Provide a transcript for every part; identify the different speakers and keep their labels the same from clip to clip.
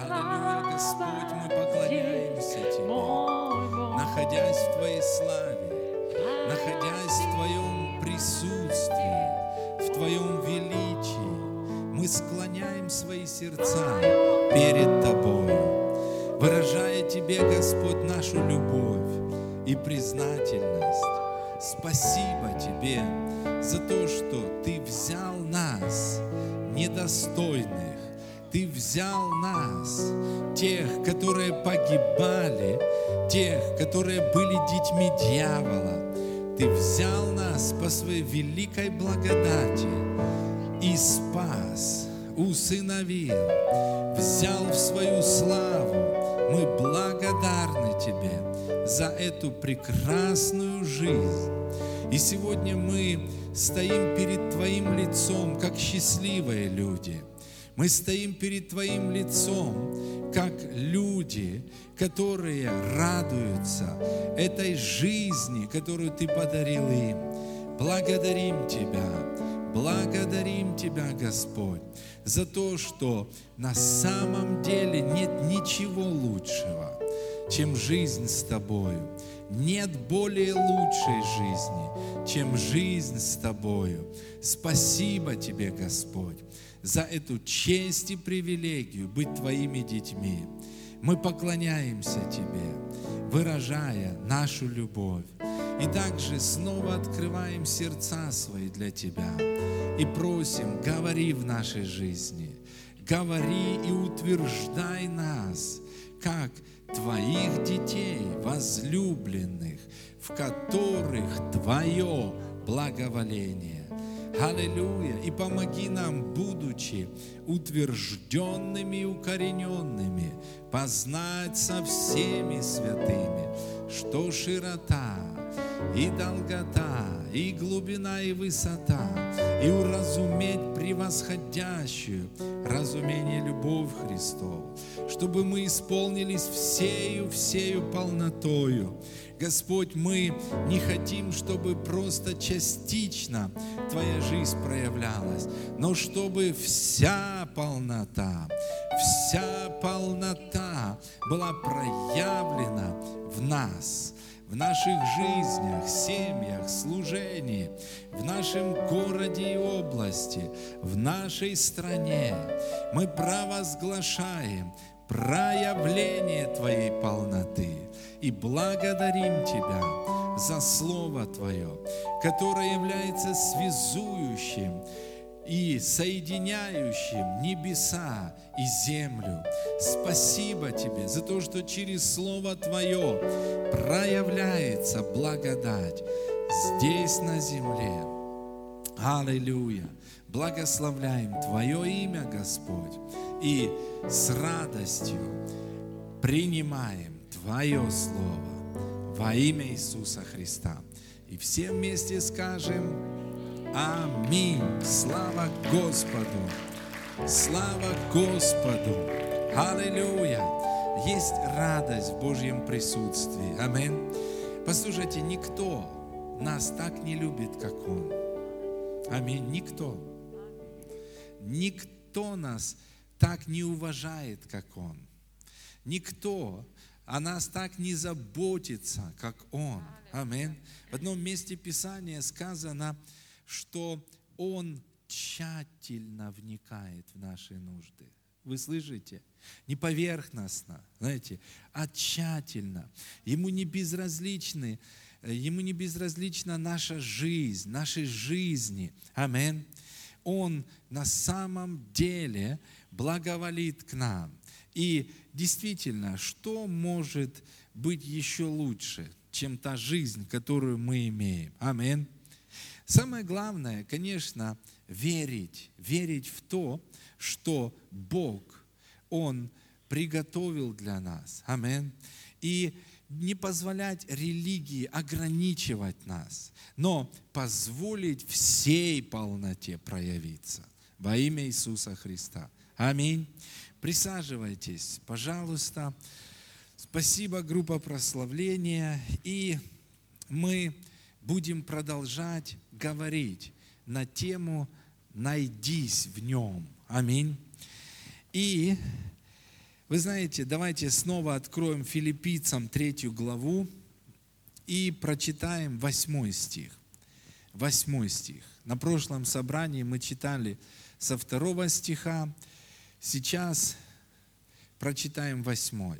Speaker 1: Аллилуйя, Господь, мы поклоняемся Тебе, находясь в Твоей славе, находясь в Твоем присутствии, в Твоем величии, мы склоняем свои сердца перед Тобою, выражая Тебе, Господь, нашу любовь и признательность. Спасибо Тебе за то, что Ты взял нас, недостойных, Ты взял нас, тех, которые погибали, тех, которые были детьми дьявола. Ты взял нас по своей великой благодати и спас, усыновил, взял в свою славу. Мы благодарны Тебе за эту прекрасную жизнь. И сегодня мы стоим перед Твоим лицом, как счастливые люди. Мы стоим перед Твоим лицом, как люди, которые радуются этой жизни, которую Ты подарил им. Благодарим Тебя, благодарим Тебя, Господь, за то, что на самом деле нет ничего лучшего, чем жизнь с Тобою. Нет более лучшей жизни, чем жизнь с Тобою. Спасибо Тебе, Господь, за эту честь и привилегию быть Твоими детьми. Мы поклоняемся Тебе, выражая нашу любовь. И также снова открываем сердца свои для Тебя и просим, говори в нашей жизни, говори и утверждай нас, как Твоих детей, возлюбленных, в которых Твое благоволение. Аллилуйя. И помоги нам, будучи утвержденными и укорененными, познать со всеми святыми, что широта и долгота, и глубина, и высота, и уразуметь превосходящую разумение любовь Христову, чтобы мы исполнились всею, всею полнотою. Господь, мы не хотим, чтобы просто частично Твоя жизнь проявлялась, но чтобы вся полнота, вся полнота была проявлена в нас, в наших жизнях, семьях, служении, в нашем городе и области, в нашей стране. Мы провозглашаем проявление Твоей полноты и благодарим Тебя за Слово Твое, которое является связующим и соединяющим небеса и землю. Спасибо Тебе за то, что через Слово Твое проявляется благодать здесь на земле. Аллилуйя! Благословляем Твое имя, Господь, и с радостью принимаем Твое Слово во имя Иисуса Христа. И все вместе скажем Аминь. Слава Господу. Слава Господу. Аллилуйя. Есть радость в Божьем присутствии. Аминь. Послушайте, никто нас так не любит, как Он. Аминь. Никто. Никто нас так не уважает, как Он. Никто о нас так не заботится, как Он. Аминь. В одном месте Писания сказано, что Он тщательно вникает в наши нужды. Вы слышите? Не поверхностно, знаете, а тщательно. Ему не безразличны, ему не безразлична наша жизнь, наши жизни. Аминь. Он на самом деле благоволит к нам. И действительно, что может быть еще лучше, чем та жизнь, которую мы имеем? Аминь. Самое главное, конечно, верить, верить в то, что Бог, Он приготовил для нас. Аминь. И не позволять религии ограничивать нас, но позволить всей полноте проявиться во имя Иисуса Христа. Аминь. Присаживайтесь, пожалуйста. Спасибо, группа прославления. И мы будем продолжать говорить на тему «Найдись в нем». Аминь. И
Speaker 2: Вы знаете, давайте снова откроем филиппийцам третью главу и прочитаем восьмой стих. Восьмой стих. На прошлом собрании мы читали со второго стиха, сейчас прочитаем восьмой.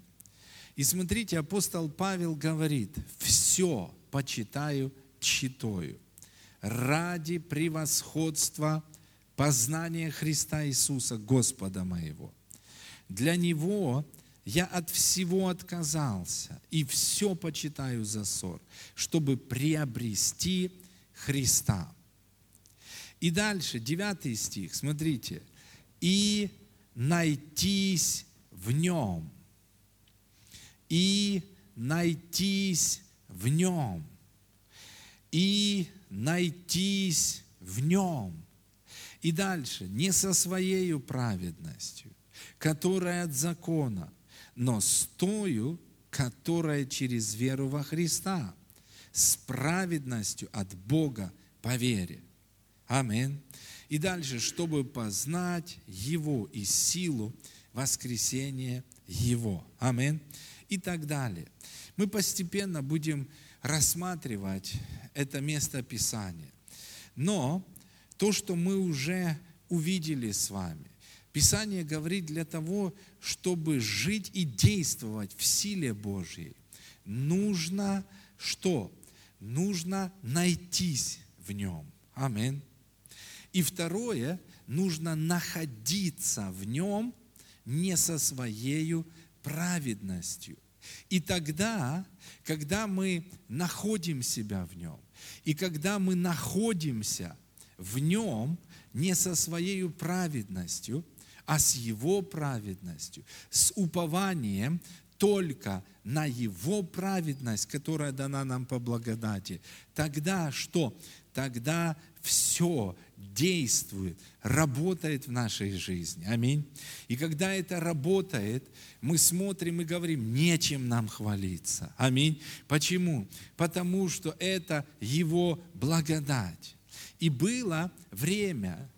Speaker 2: И смотрите, апостол Павел говорит, все почитаю читаю ради превосходства познания Христа Иисуса, Господа моего. Для Него я от всего отказался и все почитаю за ссор, чтобы приобрести Христа. И дальше, девятый стих, смотрите. И найтись в нем. И найтись в нем. И найтись в нем. И дальше, не со своей праведностью, которая от закона, но с тою, которая через веру во Христа, с праведностью от Бога по вере. Аминь. И дальше, чтобы познать Его и силу воскресения Его. Аминь. И так далее. Мы постепенно будем рассматривать это место Писания. Но то, что мы уже увидели с вами, Писание говорит для того, чтобы жить и действовать в силе Божьей, нужно что? Нужно найтись в нем. Аминь. И второе, нужно находиться в нем не со своей праведностью. И тогда, когда мы находим себя в нем, и когда мы находимся в нем не со своей праведностью, а с его праведностью, с упованием только на его праведность, которая дана нам по благодати, тогда что? Тогда все действует, работает в нашей жизни. Аминь. И когда это работает, мы смотрим и говорим, нечем нам хвалиться. Аминь. Почему? Потому что это Его благодать. И было время,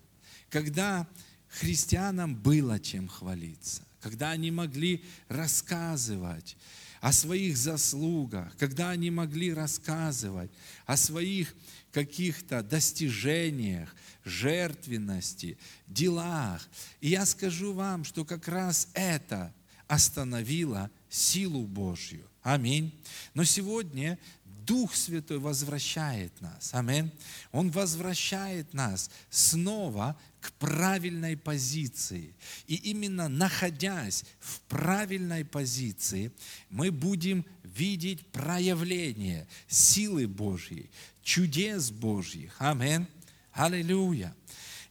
Speaker 2: когда христианам было чем хвалиться, когда они могли рассказывать о своих заслугах, когда они могли рассказывать о своих каких-то достижениях, жертвенности, делах. И я скажу вам, что как раз это остановило силу Божью. Аминь. Но сегодня Дух Святой возвращает нас. Аминь. Он возвращает нас снова к правильной позиции. И именно находясь в правильной позиции, мы будем видеть проявление силы Божьей, чудес Божьих. Аминь. Аллилуйя.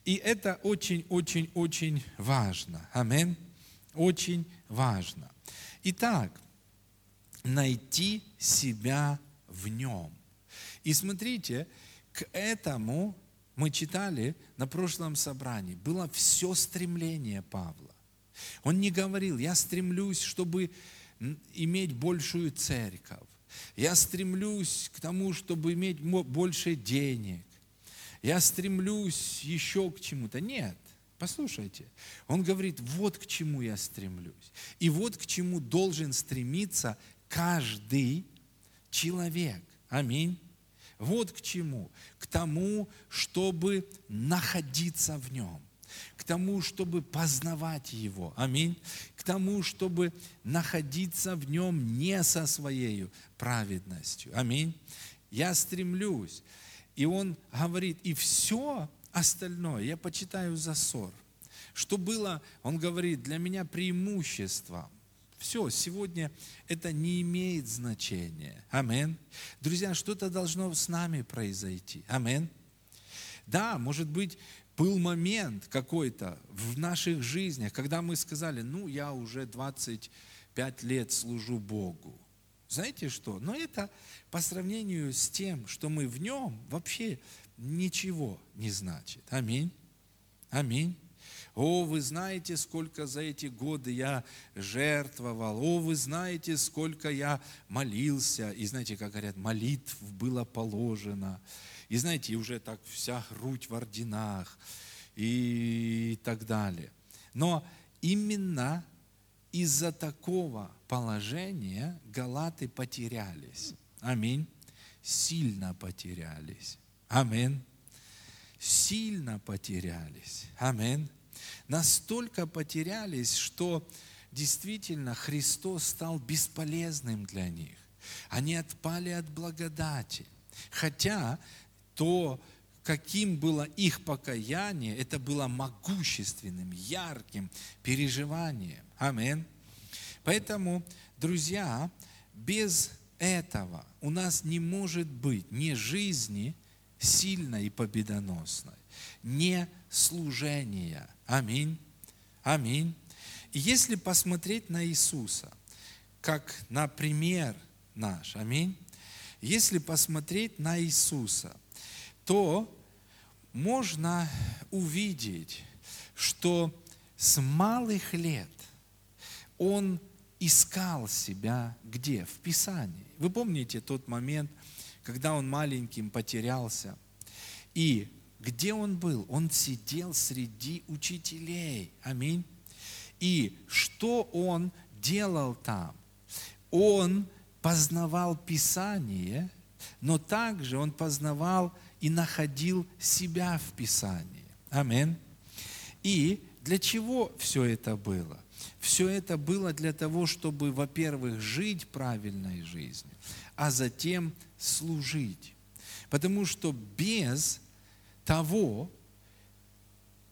Speaker 2: И это очень-очень-очень важно. Аминь. Очень важно. Итак, найти себя в нем. И смотрите, к этому мы читали на прошлом собрании, было все стремление Павла. Он не говорил, я стремлюсь, чтобы иметь большую церковь. Я стремлюсь к тому, чтобы иметь больше денег. Я стремлюсь еще к чему-то. Нет, послушайте. Он говорит, вот к чему я стремлюсь. И вот к чему должен стремиться каждый человек. Аминь. Вот к чему. К тому, чтобы находиться в нем к тому, чтобы познавать Его. Аминь. К тому, чтобы находиться в Нем не со своей праведностью. Аминь. Я стремлюсь. И он говорит, и все остальное я почитаю за ссор. Что было, он говорит, для меня преимущество. Все, сегодня это не имеет значения. Амин. Друзья, что-то должно с нами произойти. Амин. Да, может быть, был момент какой-то в наших жизнях, когда мы сказали, ну, я уже 25 лет служу Богу. Знаете что? Но это по сравнению с тем, что мы в нем, вообще ничего не значит. Аминь. Аминь. О, вы знаете, сколько за эти годы я жертвовал. О, вы знаете, сколько я молился. И знаете, как говорят, молитв было положено. И знаете, и уже так вся грудь в орденах и так далее. Но именно, из-за такого положения галаты потерялись. Аминь. Сильно потерялись. Аминь. Сильно потерялись. Аминь. Настолько потерялись, что действительно Христос стал бесполезным для них. Они отпали от благодати. Хотя то, каким было их покаяние, это было могущественным, ярким переживанием. Амин. Поэтому, друзья, без этого у нас не может быть ни жизни сильной и победоносной, ни служения. Аминь. Аминь. И если посмотреть на Иисуса, как на пример наш, аминь, если посмотреть на Иисуса, то можно увидеть, что с малых лет он искал себя где? В Писании. Вы помните тот момент, когда он маленьким потерялся? И где он был? Он сидел среди учителей. Аминь. И что он делал там? Он познавал Писание, но также он познавал и находил себя в Писании. Амин. И для чего все это было? Все это было для того, чтобы, во-первых, жить правильной жизнью, а затем служить. Потому что без того,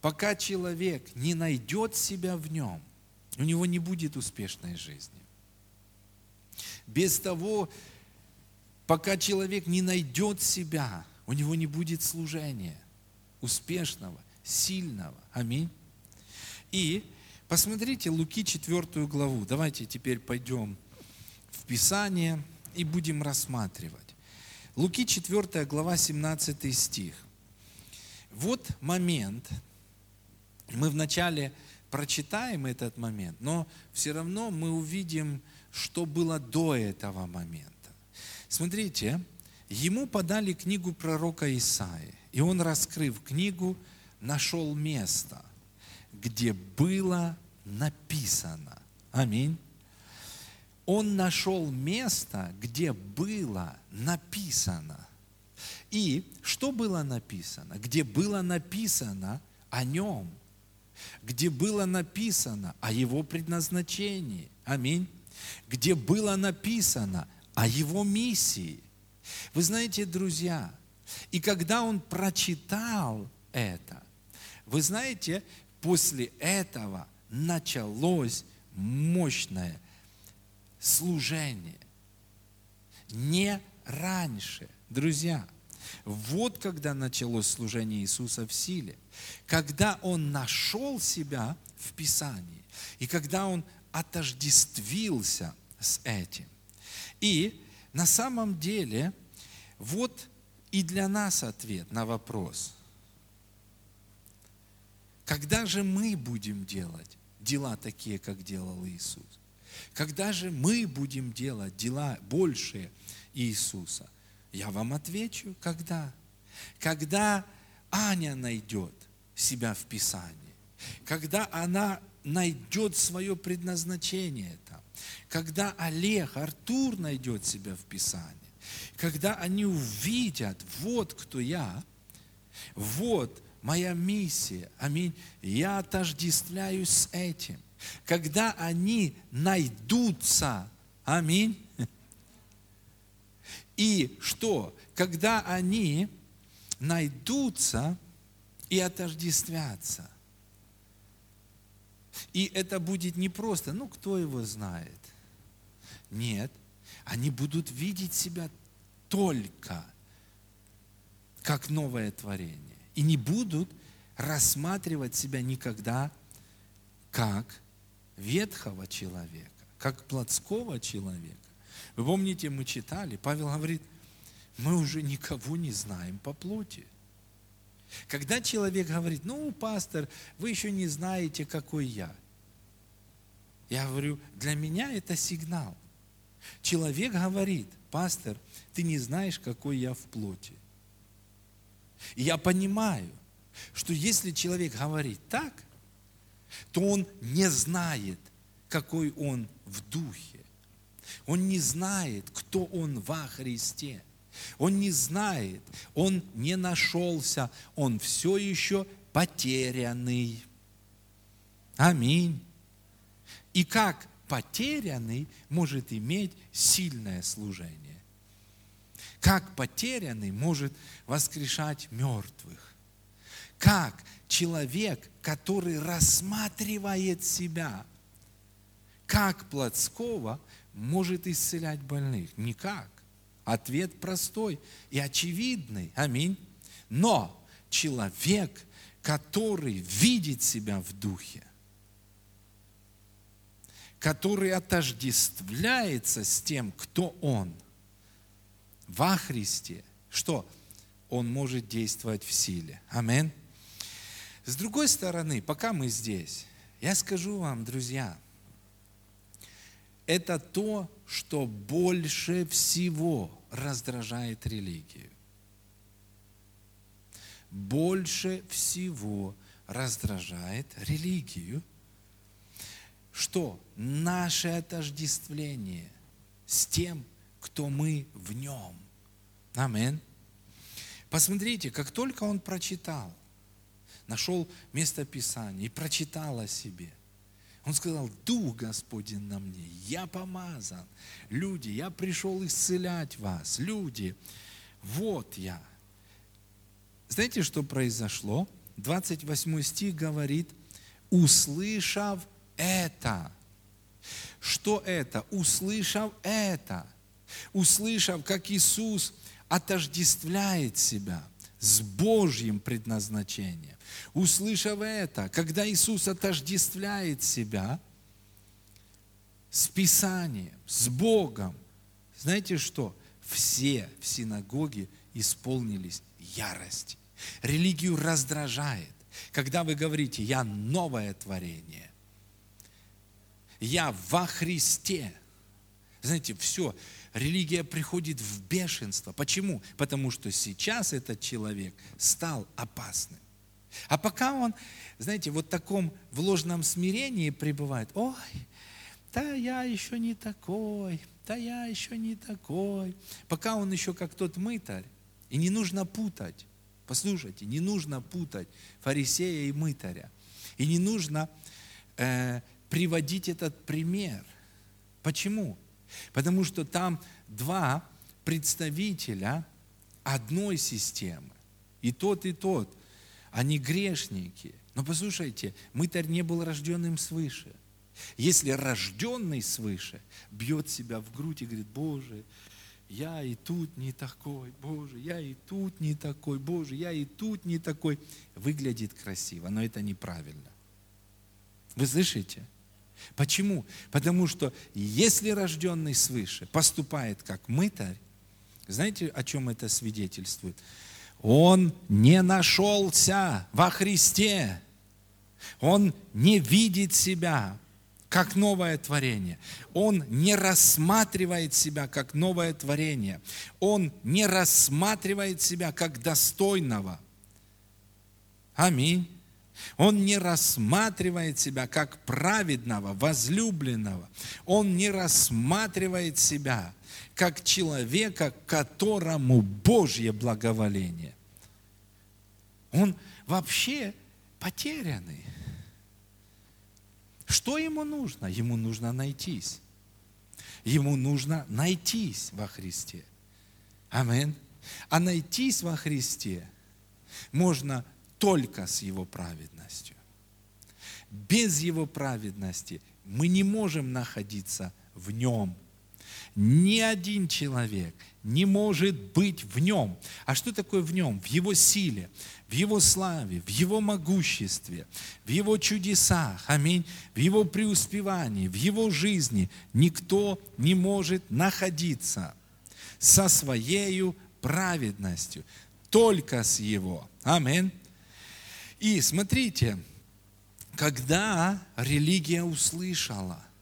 Speaker 2: пока человек не найдет себя в нем, у него не будет успешной жизни. Без того, пока человек не найдет себя, у него не будет служения успешного, сильного. Аминь. И посмотрите Луки 4 главу. Давайте теперь пойдем в Писание и будем рассматривать. Луки 4 глава 17 стих. Вот момент, мы вначале прочитаем этот момент, но все равно мы увидим, что было до этого момента. Смотрите, ему подали книгу пророка Исаи, и он, раскрыв книгу, нашел место, где было написано. Аминь. Он нашел место, где было написано. И что было написано? Где было написано о нем, где было написано о его предназначении. Аминь. Где было написано о его миссии. Вы знаете, друзья, и когда он прочитал это, вы знаете, после этого началось мощное служение. Не раньше, друзья. Вот когда началось служение Иисуса в силе. Когда Он нашел себя в Писании. И когда Он отождествился с этим. И на самом деле, вот и для нас ответ на вопрос. Когда же мы будем делать дела такие, как делал Иисус? Когда же мы будем делать дела большие Иисуса? Я вам отвечу, когда? Когда Аня найдет себя в Писании, когда она найдет свое предназначение когда Олег, Артур найдет себя в Писании, когда они увидят, вот кто я, вот моя миссия, аминь, я отождествляюсь с этим. Когда они найдутся, аминь, и что? Когда они найдутся и отождествятся. И это будет не просто, ну кто его знает. Нет, они будут видеть себя только как новое творение. И не будут рассматривать себя никогда как ветхого человека, как плотского человека. Вы помните, мы читали, Павел говорит, мы уже никого не знаем по плоти. Когда человек говорит, ну, пастор, вы еще не знаете, какой я. Я говорю, для меня это сигнал. Человек говорит, пастор, ты не знаешь, какой я в плоти. И я понимаю, что если человек говорит так, то он не знает, какой он в духе. Он не знает, кто он во Христе. Он не знает, он не нашелся, он все еще потерянный. Аминь. И как потерянный может иметь сильное служение? Как потерянный может воскрешать мертвых? Как человек, который рассматривает себя, как плотского может исцелять больных? Никак. Ответ простой и очевидный. Аминь. Но человек, который видит себя в духе, который отождествляется с тем, кто он во Христе, что он может действовать в силе. Аминь. С другой стороны, пока мы здесь, я скажу вам, друзья, это то, что больше всего раздражает религию. Больше всего раздражает религию, что наше отождествление с тем, кто мы в нем. Амин. Посмотрите, как только он прочитал, нашел место Писания и прочитал о себе – он сказал, Дух Господень на мне, я помазан. Люди, я пришел исцелять вас. Люди, вот я. Знаете, что произошло? 28 стих говорит, услышав это. Что это? Услышав это. Услышав, как Иисус отождествляет себя с Божьим предназначением. Услышав это, когда Иисус отождествляет себя с Писанием, с Богом, знаете что? Все в синагоге исполнились ярости. Религию раздражает, когда вы говорите, я новое творение, я во Христе. Знаете, все, религия приходит в бешенство. Почему? Потому что сейчас этот человек стал опасным. А пока он, знаете, вот в таком в ложном смирении пребывает, ой, да я еще не такой, да я еще не такой. Пока он еще как тот мытарь, и не нужно путать, послушайте, не нужно путать фарисея и мытаря. И не нужно э, приводить этот пример. Почему? Потому что там два представителя одной системы. И тот, и тот – они грешники. Но послушайте, мытарь не был рожденным свыше. Если рожденный свыше бьет себя в грудь и говорит, Боже, я и тут не такой, Боже, я и тут не такой, Боже, я и тут не такой, выглядит красиво, но это неправильно. Вы слышите? Почему? Потому что если рожденный свыше поступает как мытарь, знаете, о чем это свидетельствует? Он не нашелся во Христе. Он не видит себя как новое творение. Он не рассматривает себя как новое творение. Он не рассматривает себя как достойного. Аминь. Он не рассматривает себя как праведного, возлюбленного. Он не рассматривает себя как человека, которому Божье благоволение. Он вообще потерянный. Что ему нужно? Ему нужно найтись. Ему нужно найтись во Христе. Амин. А найтись во Христе можно только с Его праведностью. Без Его праведности мы не можем находиться в Нем. Ни один человек не может быть в нем. А что такое в нем? В его силе, в его славе, в его могуществе, в его чудесах, аминь, в его преуспевании, в его жизни никто не может находиться со своей праведностью, только с его. Аминь. И смотрите, когда религия услышала –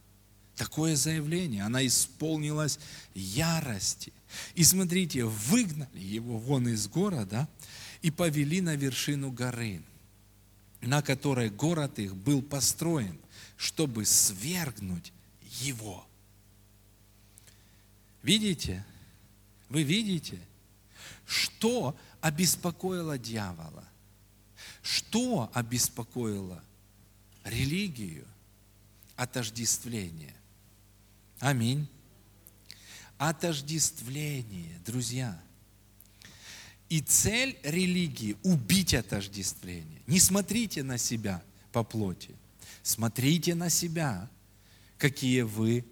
Speaker 2: такое заявление. Она исполнилась ярости. И смотрите, выгнали его вон из города и повели на вершину горы, на которой город их был построен, чтобы свергнуть его. Видите? Вы видите? Что обеспокоило дьявола? Что обеспокоило религию? Отождествление. Аминь. Отождествление, друзья. И цель религии – убить отождествление. Не смотрите на себя по плоти. Смотрите на себя, какие вы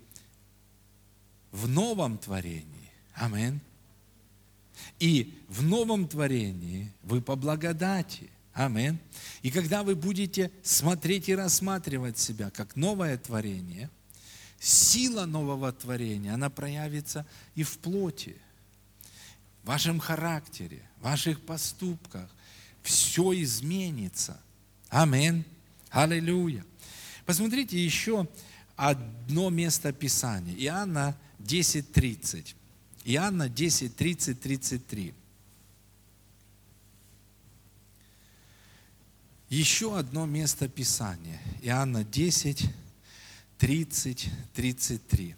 Speaker 2: в новом творении. Аминь. И в новом творении вы по благодати. Аминь. И когда вы будете смотреть и рассматривать себя как новое творение, сила нового творения, она проявится и в плоти, в вашем характере, в ваших поступках. Все изменится. Аминь. Аллилуйя. Посмотрите еще одно место Писания. Иоанна 10.30. Иоанна 10, 30, 33. Еще одно место Писания. Иоанна 10, 30, 33.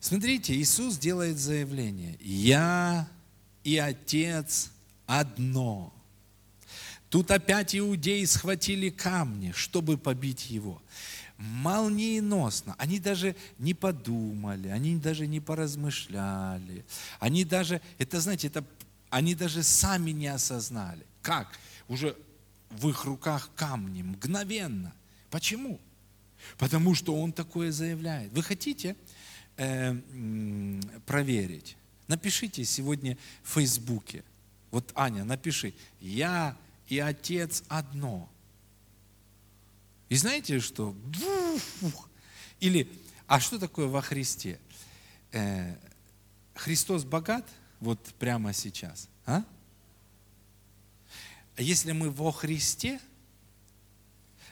Speaker 2: Смотрите, Иисус делает заявление. Я и Отец одно. Тут опять иудеи схватили камни, чтобы побить его молниеносно. Они даже не подумали, они даже не поразмышляли. Они даже, это знаете, это, они даже сами не осознали. Как? Уже в их руках камни, мгновенно. Почему? Потому что он такое заявляет. Вы хотите э, проверить? Напишите сегодня в Фейсбуке. Вот, Аня, напиши. Я и Отец одно. И знаете что? Или, а что такое во Христе? Э, Христос богат вот прямо сейчас? А? А если мы во Христе,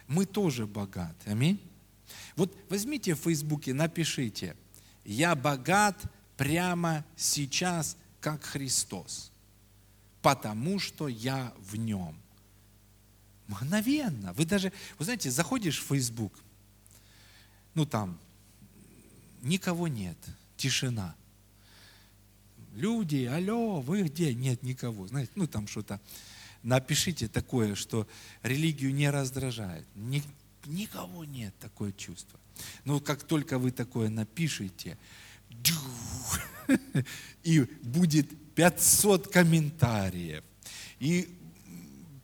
Speaker 2: мы тоже богаты. Аминь. Вот возьмите в Фейсбуке, напишите, я богат прямо сейчас, как Христос, потому что я в нем. Мгновенно. Вы даже, вы знаете, заходишь в Facebook, ну там, никого нет, тишина. Люди, алло, вы где? Нет никого. Знаете, ну там что-то. Напишите такое, что религию не раздражает. Ни, никого нет такое чувство. Но как только вы такое напишите, и будет 500 комментариев, и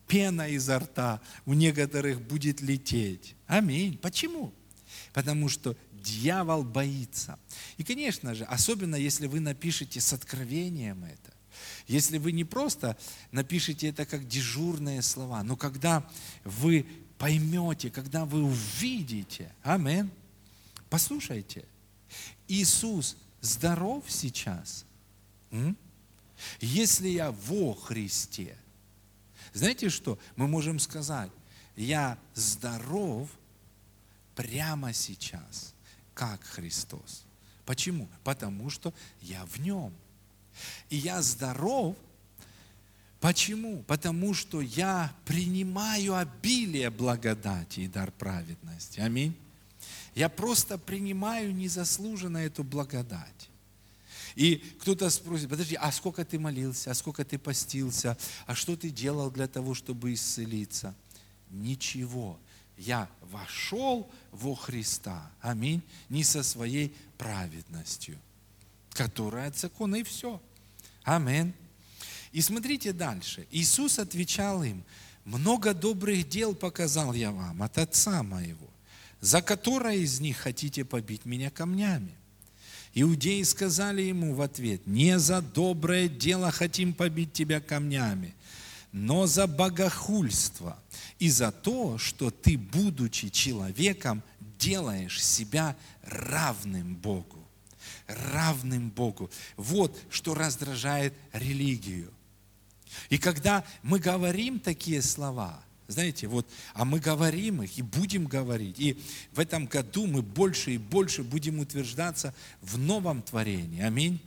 Speaker 2: пена изо рта у некоторых будет лететь. Аминь. Почему? Потому что дьявол боится. И, конечно же, особенно если вы напишете с откровением это, если вы не просто напишите это как дежурные слова, но когда вы поймете, когда вы увидите, амин, послушайте, Иисус здоров сейчас. Если я во Христе – знаете что? Мы можем сказать, я здоров прямо сейчас, как Христос. Почему? Потому что я в нем. И я здоров. Почему? Потому что я принимаю обилие благодати и дар праведности. Аминь. Я просто принимаю незаслуженно эту благодать. И кто-то спросит, подожди, а сколько ты молился, а сколько ты постился, а что ты делал для того, чтобы исцелиться? Ничего. Я вошел во Христа, аминь, не со своей праведностью, которая от закона, и все. Аминь. И смотрите дальше. Иисус отвечал им, много добрых дел показал я вам от Отца моего, за которое из них хотите побить меня камнями. Иудеи сказали ему в ответ, не за доброе дело хотим побить тебя камнями, но за богохульство и за то, что ты, будучи человеком, делаешь себя равным Богу. Равным Богу. Вот что раздражает религию. И когда мы говорим такие слова – знаете, вот, а мы говорим их и будем говорить. И в этом году мы больше и больше будем утверждаться в новом творении. Аминь.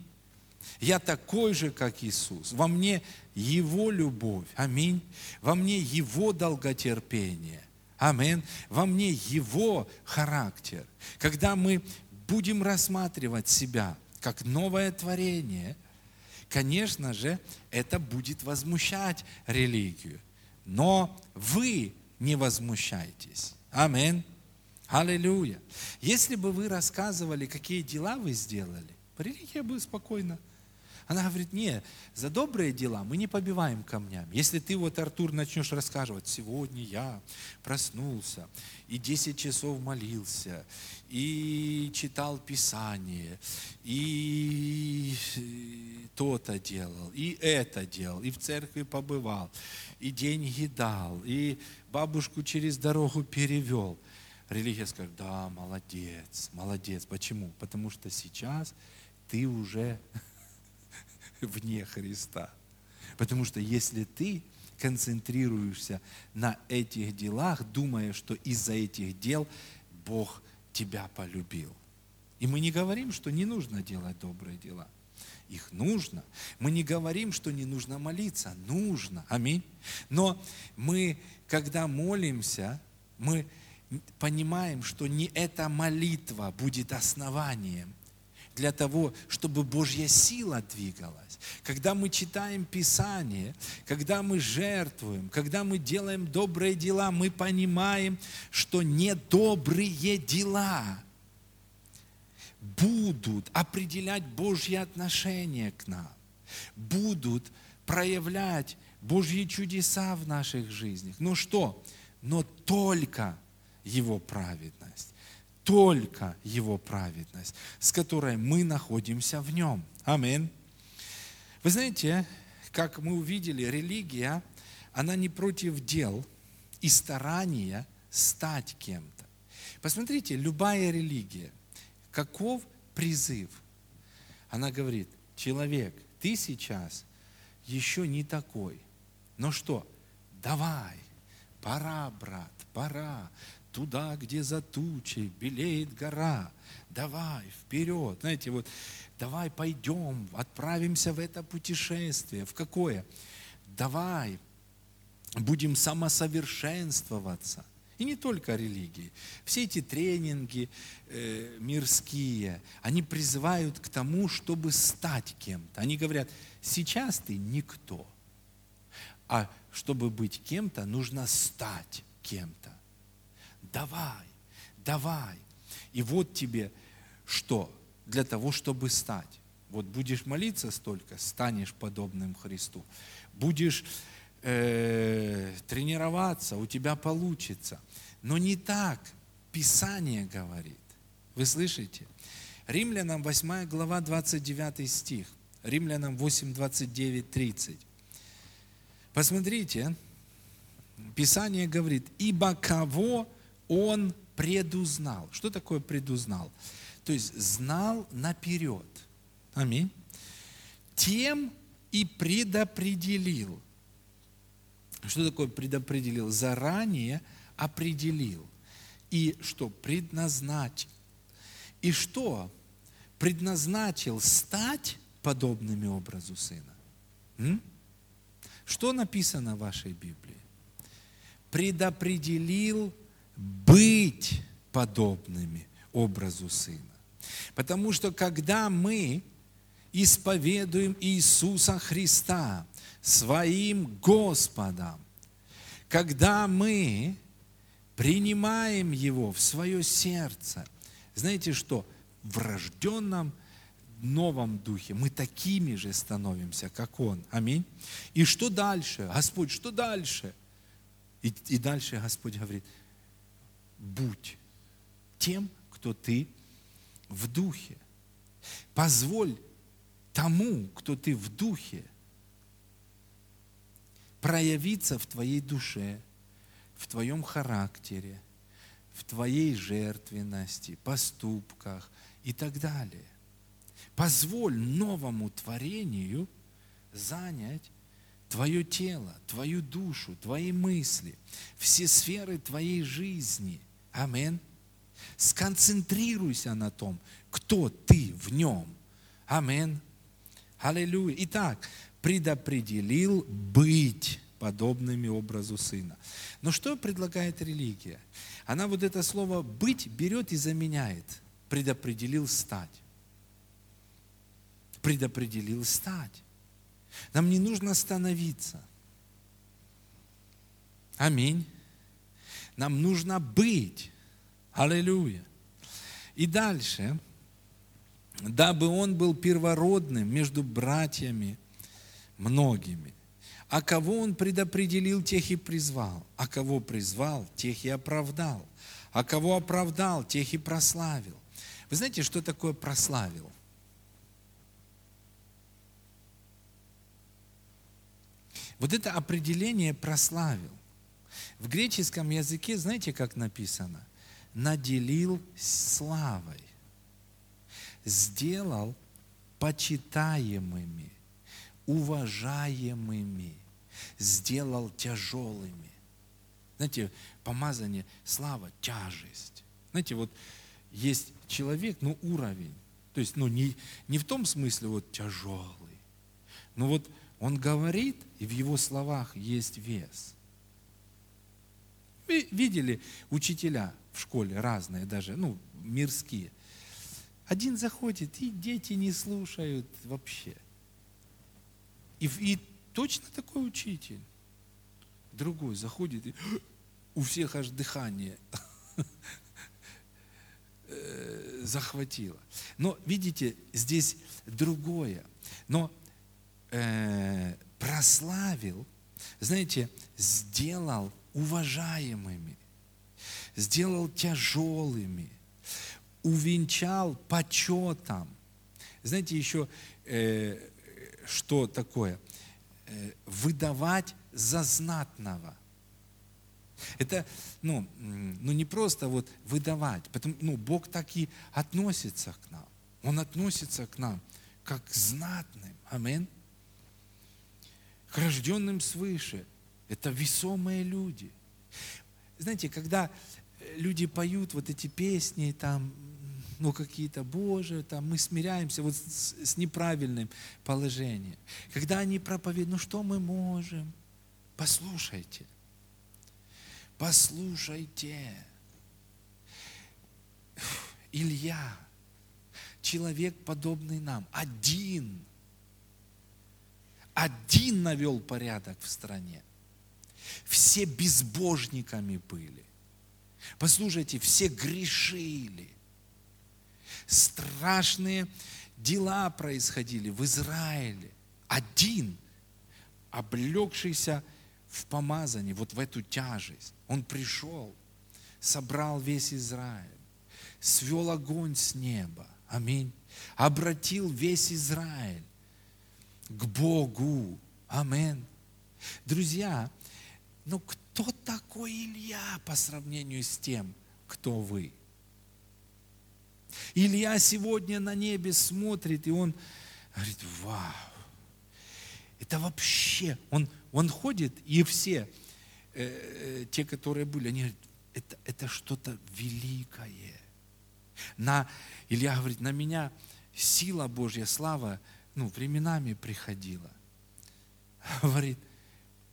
Speaker 2: Я такой же, как Иисус. Во мне Его любовь. Аминь. Во мне Его долготерпение. Амин. Во мне Его характер. Когда мы будем рассматривать себя как новое творение, конечно же, это будет возмущать религию. Но вы не возмущайтесь. Амин. Аллилуйя. Если бы вы рассказывали, какие дела вы сделали, религия бы спокойно. Она говорит, не, за добрые дела мы не побиваем камнями. Если ты вот, Артур, начнешь рассказывать, сегодня я проснулся, и 10 часов молился, и читал Писание, и то-то делал, и это делал, и в церкви побывал, и деньги дал, и бабушку через дорогу перевел – религия скажет, да, молодец, молодец. Почему? Потому что сейчас ты уже вне Христа. Потому что если ты концентрируешься на этих делах, думая, что из-за этих дел Бог тебя полюбил. И мы не говорим, что не нужно делать добрые дела. Их нужно. Мы не говорим, что не нужно молиться. Нужно. Аминь. Но мы, когда молимся, мы понимаем, что не эта молитва будет основанием для того, чтобы Божья сила двигалась. Когда мы читаем Писание, когда мы жертвуем, когда мы делаем добрые дела, мы понимаем, что недобрые дела будут определять Божье отношение к нам, будут проявлять Божьи чудеса в наших жизнях. Но что? Но только его праведность. Только Его праведность, с которой мы находимся в Нем. Аминь. Вы знаете, как мы увидели, религия, она не против дел и старания стать кем-то. Посмотрите, любая религия, каков призыв? Она говорит, человек, ты сейчас еще не такой. Но что? Давай, пора, брат, пора туда, где за тучей белеет гора. Давай, вперед. Знаете, вот давай пойдем, отправимся в это путешествие. В какое? Давай, будем самосовершенствоваться. И не только религии. Все эти тренинги э, мирские, они призывают к тому, чтобы стать кем-то. Они говорят, сейчас ты никто. А чтобы быть кем-то, нужно стать кем-то давай, давай. И вот тебе что? Для того, чтобы стать. Вот будешь молиться столько, станешь подобным Христу. Будешь э, тренироваться, у тебя получится. Но не так Писание говорит. Вы слышите? Римлянам 8 глава 29 стих. Римлянам 8, 29, 30. Посмотрите, Писание говорит, ибо кого он предузнал. Что такое предузнал? То есть знал наперед. Аминь. Тем и предопределил. Что такое предопределил? Заранее определил. И что? Предназначил. И что? Предназначил стать подобными образу Сына. М? Что написано в вашей Библии? Предопределил быть подобными образу Сына. Потому что когда мы исповедуем Иисуса Христа своим Господом, когда мы принимаем Его в свое сердце, знаете что, в рожденном новом духе мы такими же становимся, как Он. Аминь. И что дальше? Господь, что дальше? И, и дальше Господь говорит – будь тем, кто ты в духе. Позволь тому, кто ты в духе, проявиться в твоей душе, в твоем характере, в твоей жертвенности, поступках и так далее. Позволь новому творению занять твое тело, твою душу, твои мысли, все сферы твоей жизни – Амин. Сконцентрируйся на том, кто ты в нем. Амин. Аллилуйя. Итак, предопределил быть подобными образу Сына. Но что предлагает религия? Она вот это слово «быть» берет и заменяет. Предопределил стать. Предопределил стать. Нам не нужно становиться. Аминь. Нам нужно быть. Аллилуйя. И дальше, дабы он был первородным между братьями многими. А кого он предопределил, тех и призвал. А кого призвал, тех и оправдал. А кого оправдал, тех и прославил. Вы знаете, что такое прославил? Вот это определение прославил. В греческом языке, знаете, как написано? Наделил славой. Сделал почитаемыми, уважаемыми, сделал тяжелыми. Знаете, помазание, слава, тяжесть. Знаете, вот есть человек, ну, уровень. То есть, ну, не, не в том смысле вот тяжелый. Но вот он говорит, и в его словах есть вес. Вы видели учителя в школе разные даже, ну, мирские. Один заходит, и дети не слушают вообще. И, и точно такой учитель. Другой заходит, и у всех аж дыхание э, захватило. Но видите, здесь другое. Но э, прославил, знаете, сделал уважаемыми, сделал тяжелыми, увенчал почетом. Знаете, еще э, что такое? Э, выдавать за знатного. Это, ну, ну не просто вот выдавать, потому, ну, Бог так и относится к нам. Он относится к нам как к знатным. Аминь. К рожденным свыше. Это весомые люди. Знаете, когда люди поют вот эти песни, там, ну, какие-то, Боже, там, мы смиряемся вот с, с неправильным положением. Когда они проповедуют, ну, что мы можем? Послушайте. Послушайте. Илья, человек, подобный нам, один, один навел порядок в стране. Все безбожниками были. Послушайте, все грешили – страшные дела происходили в Израиле. Один, облегшийся в помазании, вот в эту тяжесть, он пришел, собрал весь Израиль, свел огонь с неба, аминь, обратил весь Израиль к Богу, аминь. Друзья, ну кто такой Илья по сравнению с тем, кто вы? Илья сегодня на небе смотрит, и он говорит, вау, это вообще, он, он ходит, и все, э, э, те, которые были, они говорят, это, это что-то великое. На, Илья говорит, на меня сила Божья, слава, ну, временами приходила. Говорит,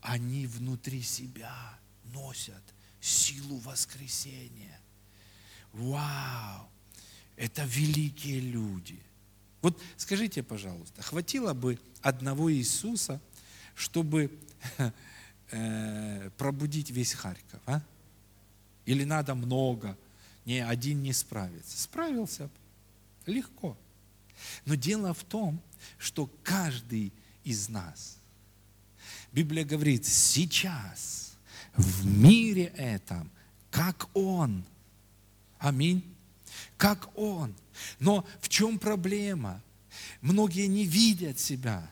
Speaker 2: они внутри себя носят силу воскресения. Вау! Это великие люди. Вот скажите, пожалуйста, хватило бы одного Иисуса, чтобы э, пробудить весь Харьков, а? Или надо много? Не, один не справится. Справился легко. Но дело в том, что каждый из нас, Библия говорит, сейчас в мире этом, как Он, аминь, как Он. Но в чем проблема? Многие не видят себя.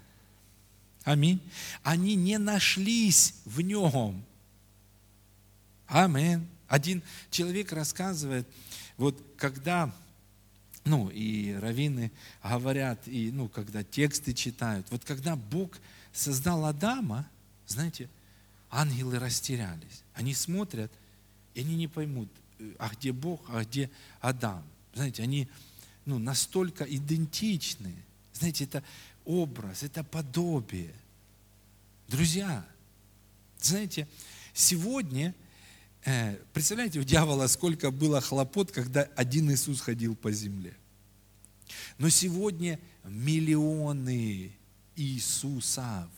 Speaker 2: Аминь. Они не нашлись в Нем. Аминь. Один человек рассказывает, вот когда, ну и раввины говорят, и ну когда тексты читают, вот когда Бог создал Адама, знаете, ангелы растерялись. Они смотрят, и они не поймут, а где Бог, а где Адам. Знаете, они ну, настолько идентичны. Знаете, это образ, это подобие. Друзья, Знаете, сегодня, э, представляете, у дьявола сколько было хлопот, когда один Иисус ходил по земле. Но сегодня миллионы Иисусов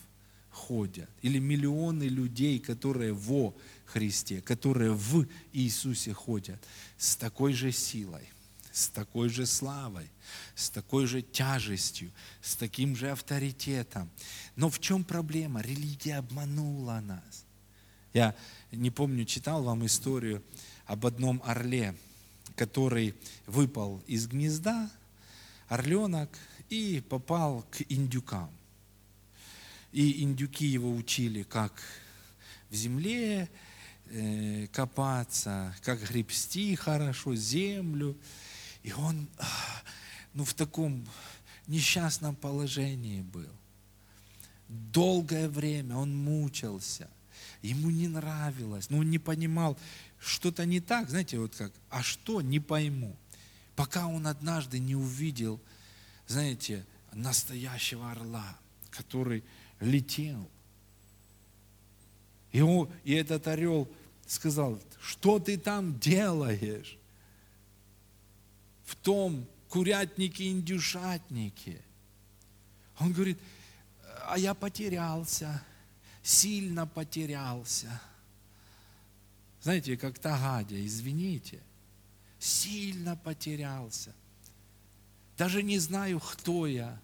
Speaker 2: ходят, или миллионы людей, которые во Христе, которые в Иисусе ходят, с такой же силой, с такой же славой, с такой же тяжестью, с таким же авторитетом. Но в чем проблема? Религия обманула нас. Я не помню, читал вам историю об одном орле, который выпал из гнезда, орленок, и попал к индюкам. И индюки его учили, как в земле э, копаться, как гребсти хорошо землю. И он а, ну, в таком несчастном положении был. Долгое время он мучился. Ему не нравилось, но он не понимал, что-то не так, знаете, вот как, а что, не пойму. Пока он однажды не увидел, знаете, настоящего орла, который летел. И, он, и этот орел сказал, что ты там делаешь? В том курятнике, индюшатнике. Он говорит, а я потерялся, сильно потерялся. Знаете, как та гадя, извините, сильно потерялся. Даже не знаю, кто я.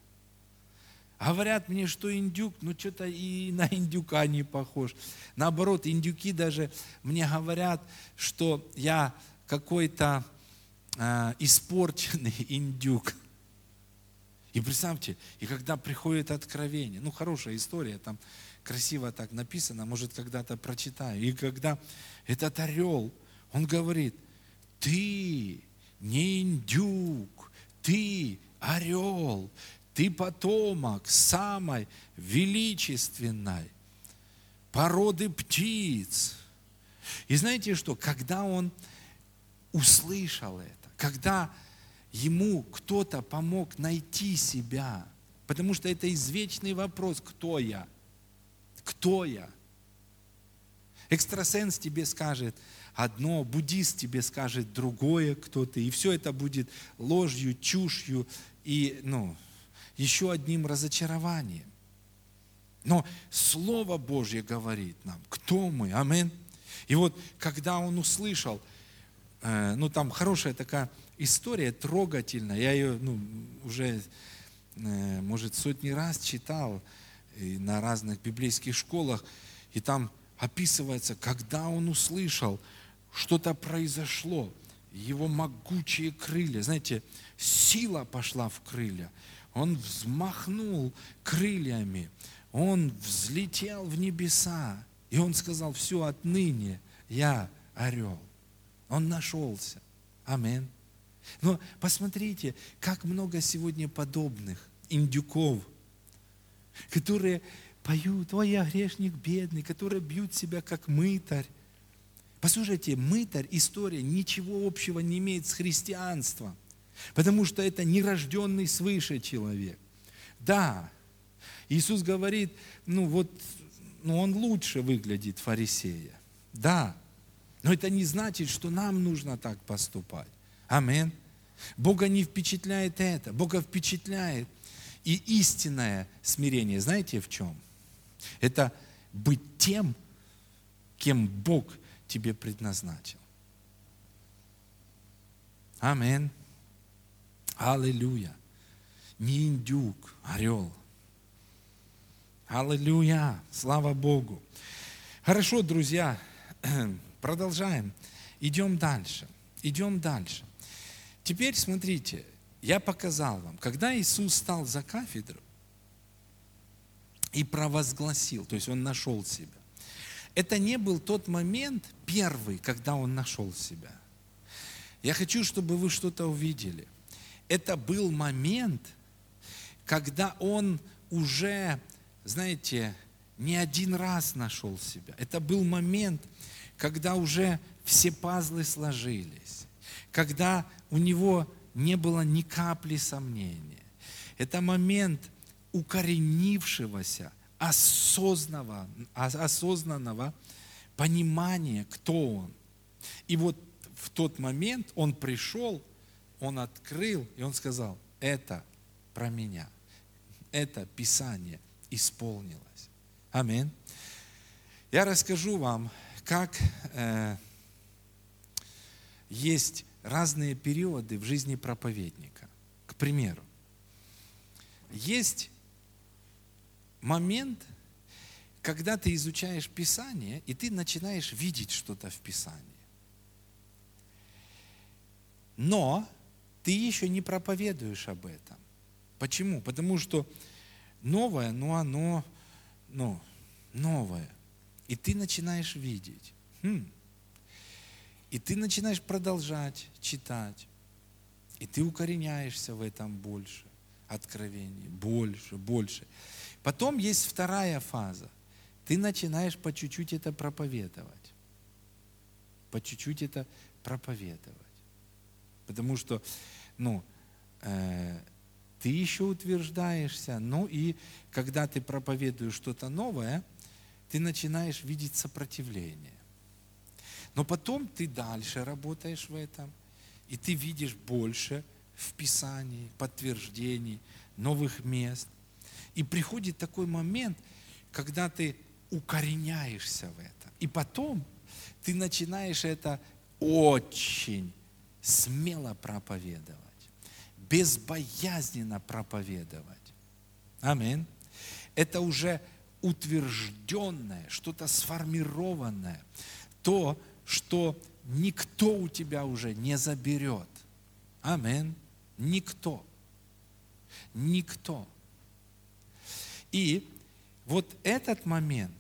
Speaker 2: Говорят мне, что индюк, ну что-то и на индюка не похож. Наоборот, индюки даже мне говорят, что я какой-то э, испорченный индюк. И представьте, и когда приходит откровение, ну хорошая история, там красиво так написано, может когда-то прочитаю. И когда этот орел, он говорит, ты не индюк, ты орел, ты потомок самой величественной породы птиц. И знаете что, когда он услышал это, когда ему кто-то помог найти себя, потому что это извечный вопрос, кто я, кто я. Экстрасенс тебе скажет одно, буддист тебе скажет другое, кто ты, и все это будет ложью, чушью и, ну, еще одним разочарованием. Но Слово Божье говорит нам, кто мы, амин. И вот, когда он услышал, э, ну там хорошая такая история, трогательная, я ее ну, уже, э, может, сотни раз читал на разных библейских школах, и там описывается, когда он услышал, что-то произошло, его могучие крылья, знаете, сила пошла в крылья, он взмахнул крыльями, он взлетел в небеса, и он сказал, все, отныне я орел. Он нашелся. Амин. Но посмотрите, как много сегодня подобных индюков, которые поют, ой, я грешник бедный, которые бьют себя как мытарь. Послушайте, мытарь, история ничего общего не имеет с христианством. Потому что это нерожденный свыше человек. Да, Иисус говорит, ну вот, ну он лучше выглядит фарисея. Да, но это не значит, что нам нужно так поступать. Амин. Бога не впечатляет это. Бога впечатляет и истинное смирение. Знаете в чем? Это быть тем, кем Бог тебе предназначил. Амин. Аллилуйя. Не индюк, орел. Аллилуйя. Слава Богу. Хорошо, друзья, продолжаем. Идем дальше. Идем дальше. Теперь смотрите, я показал вам, когда Иисус стал за кафедру и провозгласил, то есть Он нашел себя, это не был тот момент первый, когда Он нашел себя. Я хочу, чтобы вы что-то увидели это был момент, когда он уже, знаете, не один раз нашел себя. Это был момент, когда уже все пазлы сложились, когда у него не было ни капли сомнения. Это момент укоренившегося осознанного, осознанного понимания, кто он. И вот в тот момент он пришел, он открыл, и он сказал, это про меня. Это Писание исполнилось. Аминь. Я расскажу вам, как э, есть разные периоды в жизни проповедника. К примеру, есть момент, когда ты изучаешь Писание, и ты начинаешь видеть что-то в Писании. Но ты еще не проповедуешь об этом. Почему? Потому что новое, но оно ну, новое. И ты начинаешь видеть. Хм. И ты начинаешь продолжать читать. И ты укореняешься в этом больше, откровений, больше, больше. Потом есть вторая фаза. Ты начинаешь по чуть-чуть это проповедовать. По чуть-чуть это проповедовать. Потому что, ну, э, ты еще утверждаешься, ну и когда ты проповедуешь что-то новое, ты начинаешь видеть сопротивление. Но потом ты дальше работаешь в этом, и ты видишь больше в Писании, подтверждений, новых мест. И приходит такой момент, когда ты укореняешься в этом. И потом ты начинаешь это очень смело проповедовать, безбоязненно проповедовать. Аминь. Это уже утвержденное, что-то сформированное, то, что никто у тебя уже не заберет. Аминь. Никто. Никто. И вот этот момент,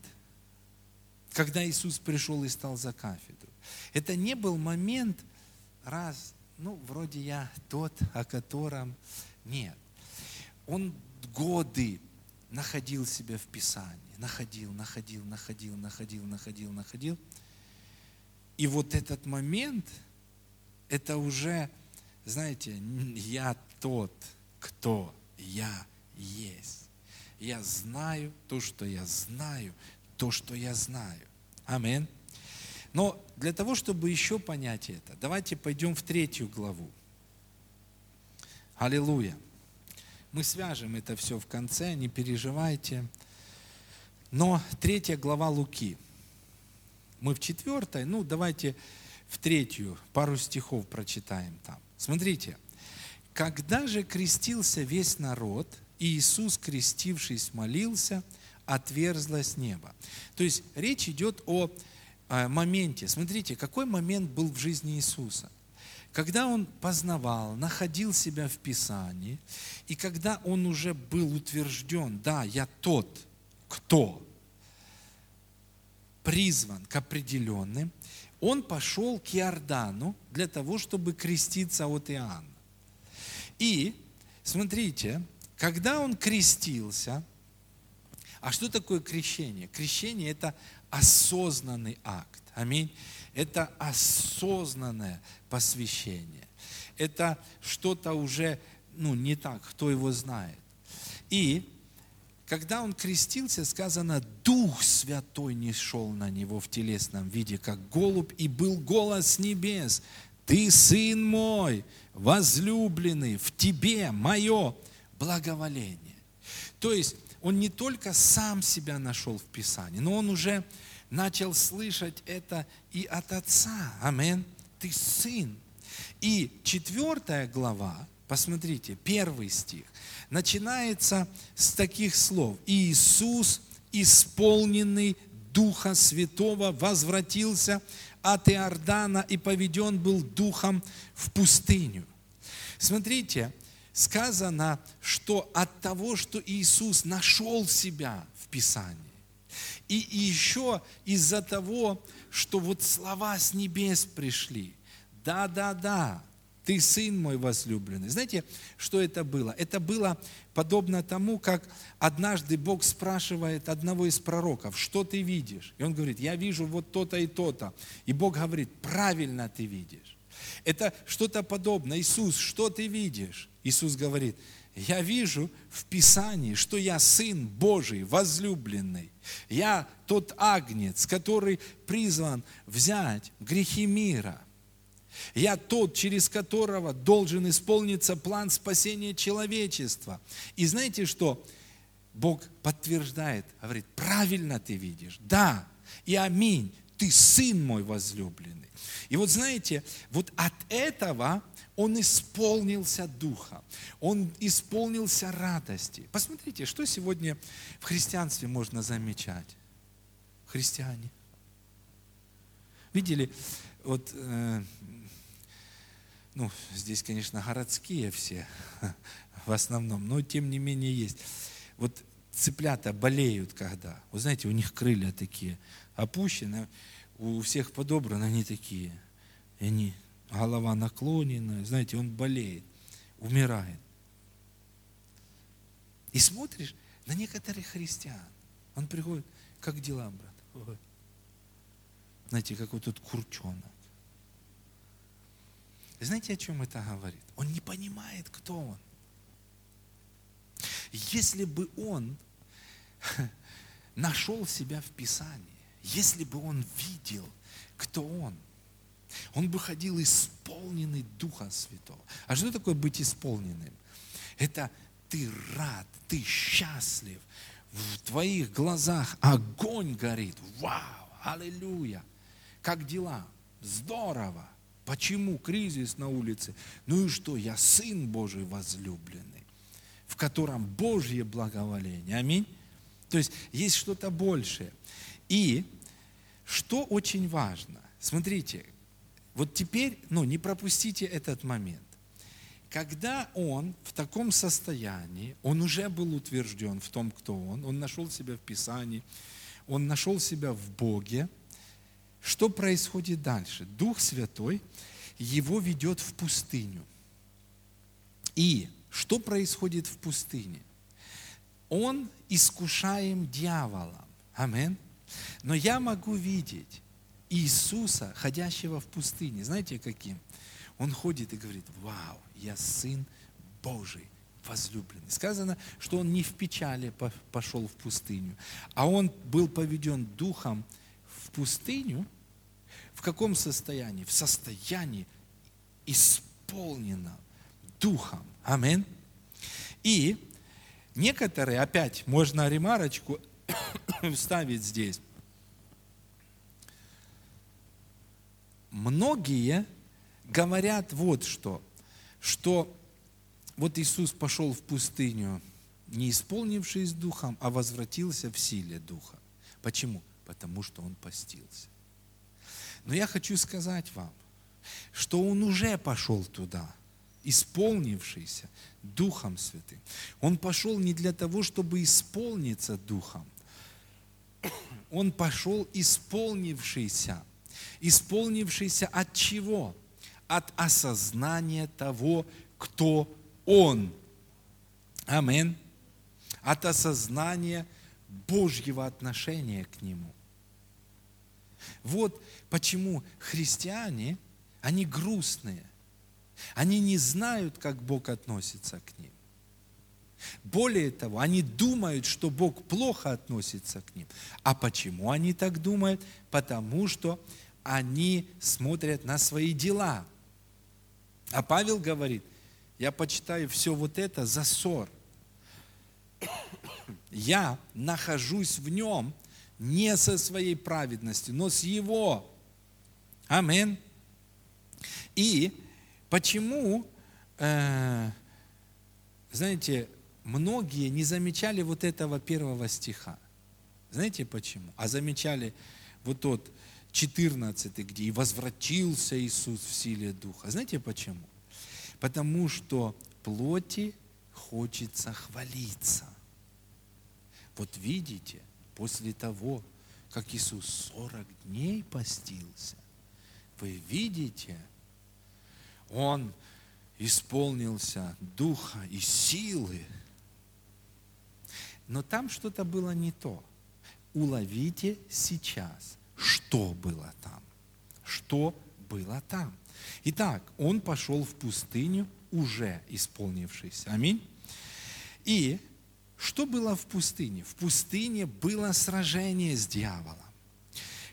Speaker 2: когда Иисус пришел и стал за кафедру, это не был момент, раз, ну, вроде я тот, о котором нет. Он годы находил себя в Писании, находил, находил, находил, находил, находил, находил. И вот этот момент, это уже, знаете, я тот, кто я есть. Я знаю то, что я знаю, то, что я знаю. Аминь. Но для того, чтобы еще понять это, давайте пойдем в третью главу. Аллилуйя. Мы свяжем это все в конце, не переживайте. Но третья глава Луки. Мы в четвертой, ну давайте в третью, пару стихов прочитаем там. Смотрите. Когда же крестился весь народ, и Иисус, крестившись, молился, отверзлось небо. То есть речь идет о моменте. Смотрите, какой момент был в жизни Иисуса. Когда он познавал, находил себя в Писании, и когда он уже был утвержден, да, я тот, кто призван к определенным, он пошел к Иордану для того, чтобы креститься от Иоанна. И, смотрите, когда он крестился, а что такое крещение? Крещение – это осознанный акт. Аминь. Это осознанное посвящение. Это что-то уже, ну, не так, кто его знает. И когда он крестился, сказано, Дух Святой не шел на него в телесном виде, как голубь, и был голос небес. Ты, Сын мой, возлюбленный, в тебе мое благоволение. То есть он не только сам себя нашел в Писании, но он уже начал слышать это и от Отца. Амин. Ты сын. И четвертая глава, посмотрите, первый стих, начинается с таких слов. Иисус, исполненный Духа Святого, возвратился от Иордана и поведен был Духом в пустыню. Смотрите, сказано, что от того, что Иисус нашел себя в Писании, и, еще из-за того, что вот слова с небес пришли. Да, да, да, ты сын мой возлюбленный. Знаете, что это было? Это было подобно тому, как однажды Бог спрашивает одного из пророков, что ты видишь? И он говорит, я вижу вот то-то и то-то. И Бог говорит, правильно ты видишь. Это что-то подобное. Иисус, что ты видишь? Иисус говорит, я вижу в Писании, что я Сын Божий, возлюбленный. Я тот агнец, который призван взять грехи мира. Я тот, через которого должен исполниться план спасения человечества. И знаете что? Бог подтверждает, говорит, правильно ты видишь, да, и аминь, ты сын мой возлюбленный. И вот знаете, вот от этого он исполнился духа, он исполнился радости. Посмотрите, что сегодня в христианстве можно замечать. Христиане. Видели, вот, э, ну, здесь, конечно, городские все в основном, но тем не менее есть. Вот цыплята болеют когда. Вы знаете, у них крылья такие опущены, у всех подобраны, они такие. И они, голова наклонена, знаете, он болеет, умирает. И смотришь на некоторых христиан. Он приходит, как дела, брат? Ой. Знаете, как вот тут курчонок. Знаете, о чем это говорит? Он не понимает, кто он. Если бы он нашел себя в Писании, если бы он видел, кто он, он бы ходил исполненный Духа Святого. А что такое быть исполненным? Это ты рад, ты счастлив, в твоих глазах огонь горит. Вау, аллилуйя. Как дела? Здорово. Почему кризис на улице? Ну и что, я Сын Божий возлюбленный, в котором Божье благоволение. Аминь. То есть есть что-то большее. И что очень важно, смотрите, вот теперь, ну, не пропустите этот момент. Когда он в таком состоянии, он уже был утвержден в том, кто он, он нашел себя в Писании, он нашел себя в Боге, что происходит дальше? Дух Святой его ведет в пустыню. И что происходит в пустыне? Он искушаем дьяволом. Амин. Но я могу видеть Иисуса, ходящего в пустыне. Знаете каким? Он ходит и говорит, вау, я сын Божий, возлюбленный. Сказано, что он не в печали пошел в пустыню, а он был поведен духом в пустыню. В каком состоянии? В состоянии исполненном духом. Амин. И некоторые, опять можно ремарочку вставить здесь. Многие говорят вот что, что вот Иисус пошел в пустыню, не исполнившись духом, а возвратился в силе духа. Почему? Потому что он постился. Но я хочу сказать вам, что он уже пошел туда, исполнившийся Духом Святым. Он пошел не для того, чтобы исполниться Духом, он пошел исполнившийся. Исполнившийся от чего? От осознания того, кто он. Амин. От осознания Божьего отношения к Нему. Вот почему христиане, они грустные. Они не знают, как Бог относится к ним. Более того, они думают, что Бог плохо относится к ним. А почему они так думают? Потому что они смотрят на свои дела. А Павел говорит, я почитаю все вот это за ссор. Я нахожусь в нем не со своей праведностью, но с его. Амин. И почему, э, знаете, многие не замечали вот этого первого стиха. Знаете почему? А замечали вот тот 14, где «И возвратился Иисус в силе Духа». Знаете почему? Потому что плоти хочется хвалиться. Вот видите, после того, как Иисус 40 дней постился, вы видите, Он исполнился духа и силы, но там что-то было не то. Уловите сейчас, что было там. Что было там. Итак, он пошел в пустыню, уже исполнившись. Аминь. И что было в пустыне? В пустыне было сражение с дьяволом,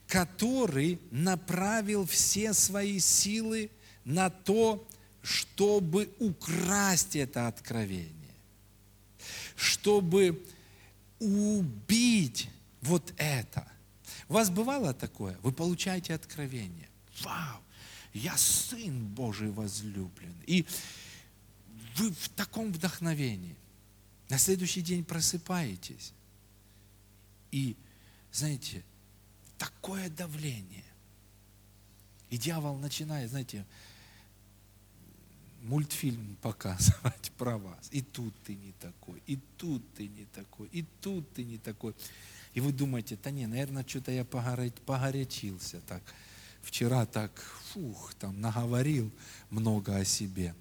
Speaker 2: который направил все свои силы на то, чтобы украсть это откровение, чтобы убить вот это. У вас бывало такое? Вы получаете откровение. Вау, я Сын Божий возлюблен. И вы в таком вдохновении. На следующий день просыпаетесь. И, знаете, такое давление. И дьявол начинает, знаете, мультфильм показывать про вас. И тут ты не такой, и тут ты не такой, и тут ты не такой. И вы думаете, да не, наверное, что-то я погорячился так. Вчера так, фух, там наговорил много о себе.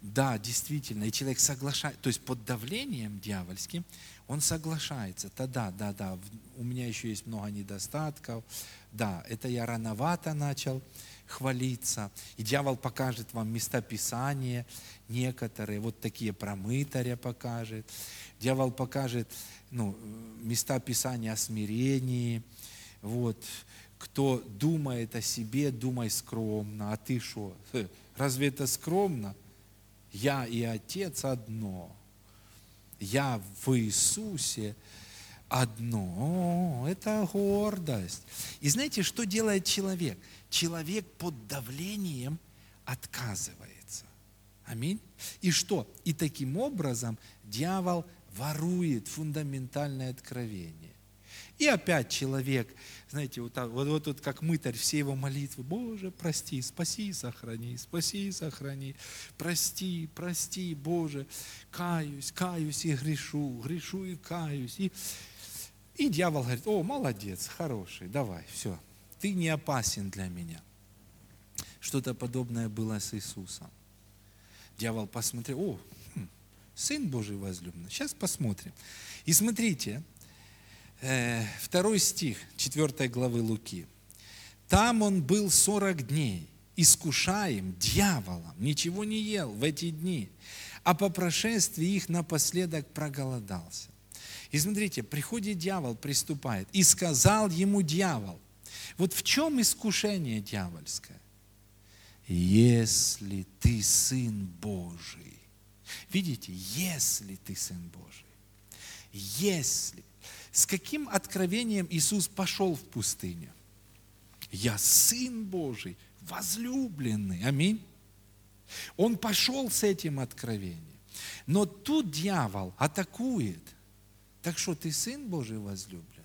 Speaker 2: Да, действительно, и человек соглашается, то есть под давлением дьявольским он соглашается. Да, да, да, да, у меня еще есть много недостатков. Да, это я рановато начал хвалиться. И дьявол покажет вам места Писания некоторые, вот такие промытаря покажет. Дьявол покажет ну, места Писания о смирении. Вот. Кто думает о себе, думай скромно. А ты что? Разве это скромно? Я и Отец одно. Я в Иисусе одно. Это гордость. И знаете, что делает человек? Человек под давлением отказывается. Аминь. И что? И таким образом дьявол ворует фундаментальное откровение. И опять человек, знаете, вот, так, вот, вот, вот как мытарь, все его молитвы, Боже, прости, спаси, сохрани, спаси, сохрани, прости, прости, Боже, каюсь, каюсь и грешу, грешу и каюсь. И, и дьявол говорит, о, молодец, хороший, давай, все, ты не опасен для меня. Что-то подобное было с Иисусом. Дьявол посмотрел, о, хм, Сын Божий возлюбленный. Сейчас посмотрим. И смотрите, Э, второй стих 4 главы Луки. Там он был 40 дней, искушаем дьяволом, ничего не ел в эти дни, а по прошествии их напоследок проголодался. И смотрите, приходит дьявол, приступает, и сказал ему дьявол, вот в чем искушение дьявольское? Если ты Сын Божий. Видите, если ты Сын Божий. Если. С каким откровением Иисус пошел в пустыню? Я Сын Божий, возлюбленный. Аминь. Он пошел с этим откровением. Но тут дьявол атакует. Так что ты Сын Божий возлюбленный?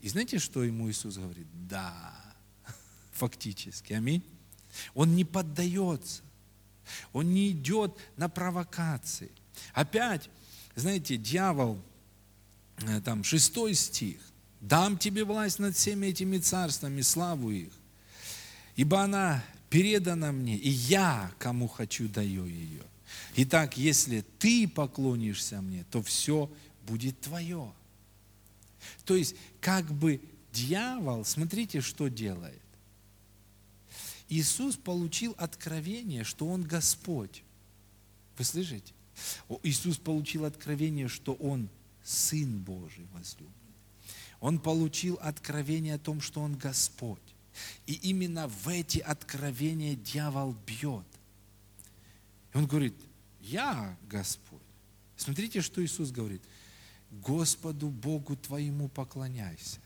Speaker 2: И знаете, что ему Иисус говорит? Да, фактически. Аминь. Он не поддается. Он не идет на провокации. Опять, знаете, дьявол Э, там, шестой стих. «Дам тебе власть над всеми этими царствами, славу их, ибо она передана мне, и я, кому хочу, даю ее. Итак, если ты поклонишься мне, то все будет твое». То есть, как бы дьявол, смотрите, что делает. Иисус получил откровение, что Он Господь. Вы слышите? Иисус получил откровение, что Он Сын Божий возлюбленный. Он получил откровение о том, что Он Господь. И именно в эти откровения дьявол бьет. И он говорит, я Господь. Смотрите, что Иисус говорит. Господу Богу твоему поклоняйся.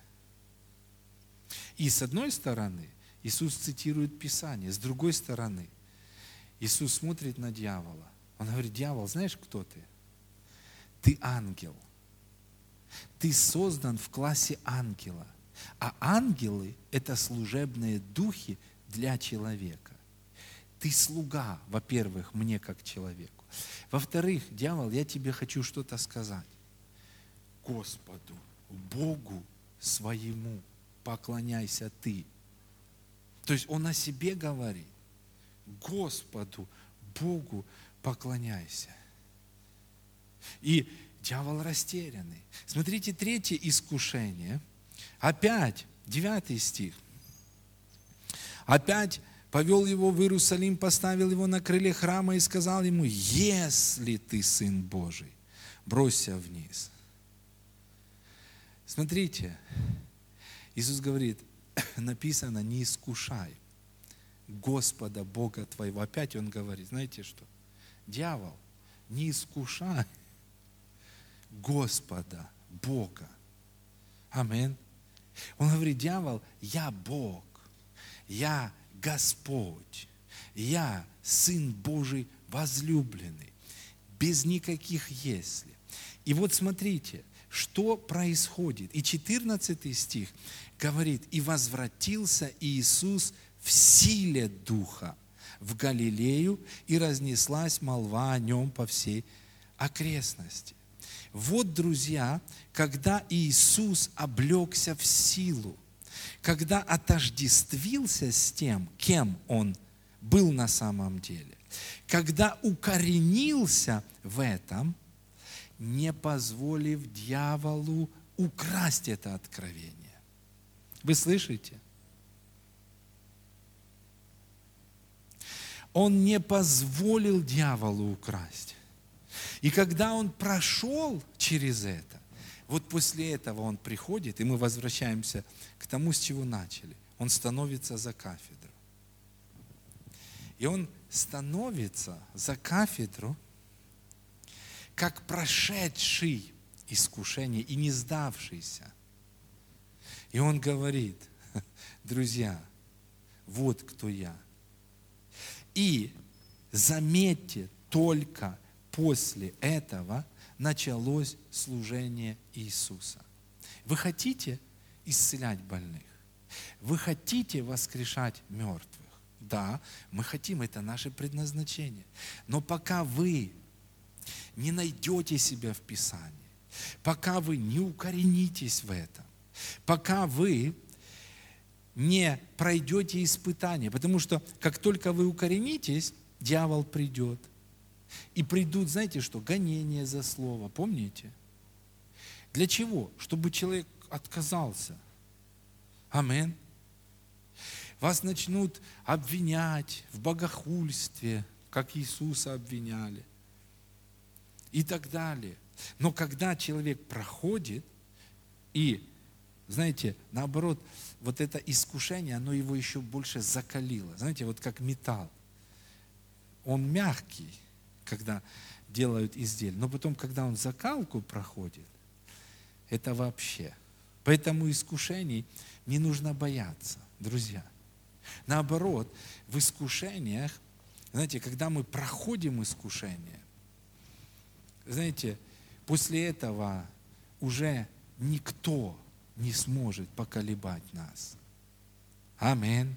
Speaker 2: И с одной стороны, Иисус цитирует Писание, с другой стороны, Иисус смотрит на дьявола. Он говорит, дьявол, знаешь, кто ты? Ты ангел – ты создан в классе ангела. А ангелы – это служебные духи для человека. Ты слуга, во-первых, мне как человеку. Во-вторых, дьявол, я тебе хочу что-то сказать. Господу, Богу своему поклоняйся ты. То есть он о себе говорит. Господу, Богу поклоняйся. И Дьявол растерянный. Смотрите, третье искушение. Опять, девятый стих. опять повел его в Иерусалим, поставил его на крыле храма и сказал ему, если ты Сын Божий, бросься вниз. Смотрите, Иисус говорит, написано, не искушай Господа Бога твоего. Опять он говорит, знаете что? Дьявол, не искушай Господа Бога. Амин. Он говорит, дьявол, я Бог, я Господь, я Сын Божий возлюбленный, без никаких «если». И вот смотрите, что происходит. И 14 стих говорит, «И возвратился Иисус в силе Духа в Галилею, и разнеслась молва о нем по всей окрестности». Вот, друзья, когда Иисус облегся в силу, когда отождествился с тем, кем Он был на самом деле, когда укоренился в этом, не позволив дьяволу украсть это откровение. Вы слышите? Он не позволил дьяволу украсть. И когда он прошел через это, вот после этого он приходит, и мы возвращаемся к тому, с чего начали. Он становится за кафедру. И он становится за кафедру, как прошедший искушение и не сдавшийся. И он говорит, друзья, вот кто я. И заметьте, только после этого началось служение Иисуса. Вы хотите исцелять больных? Вы хотите воскрешать мертвых? Да, мы хотим, это наше предназначение. Но пока вы не найдете себя в Писании, пока вы не укоренитесь в этом, пока вы не пройдете испытания, потому что как только вы укоренитесь, дьявол придет. И придут, знаете что, гонения за слово, помните? Для чего? Чтобы человек отказался. Амин. Вас начнут обвинять в богохульстве, как Иисуса обвиняли. И так далее. Но когда человек проходит, и, знаете, наоборот, вот это искушение, оно его еще больше закалило. Знаете, вот как металл. Он мягкий, когда делают изделие. Но потом, когда он закалку проходит, это вообще. Поэтому искушений не нужно бояться, друзья. Наоборот, в искушениях, знаете, когда мы проходим искушение, знаете, после этого уже никто не сможет поколебать нас. Амин.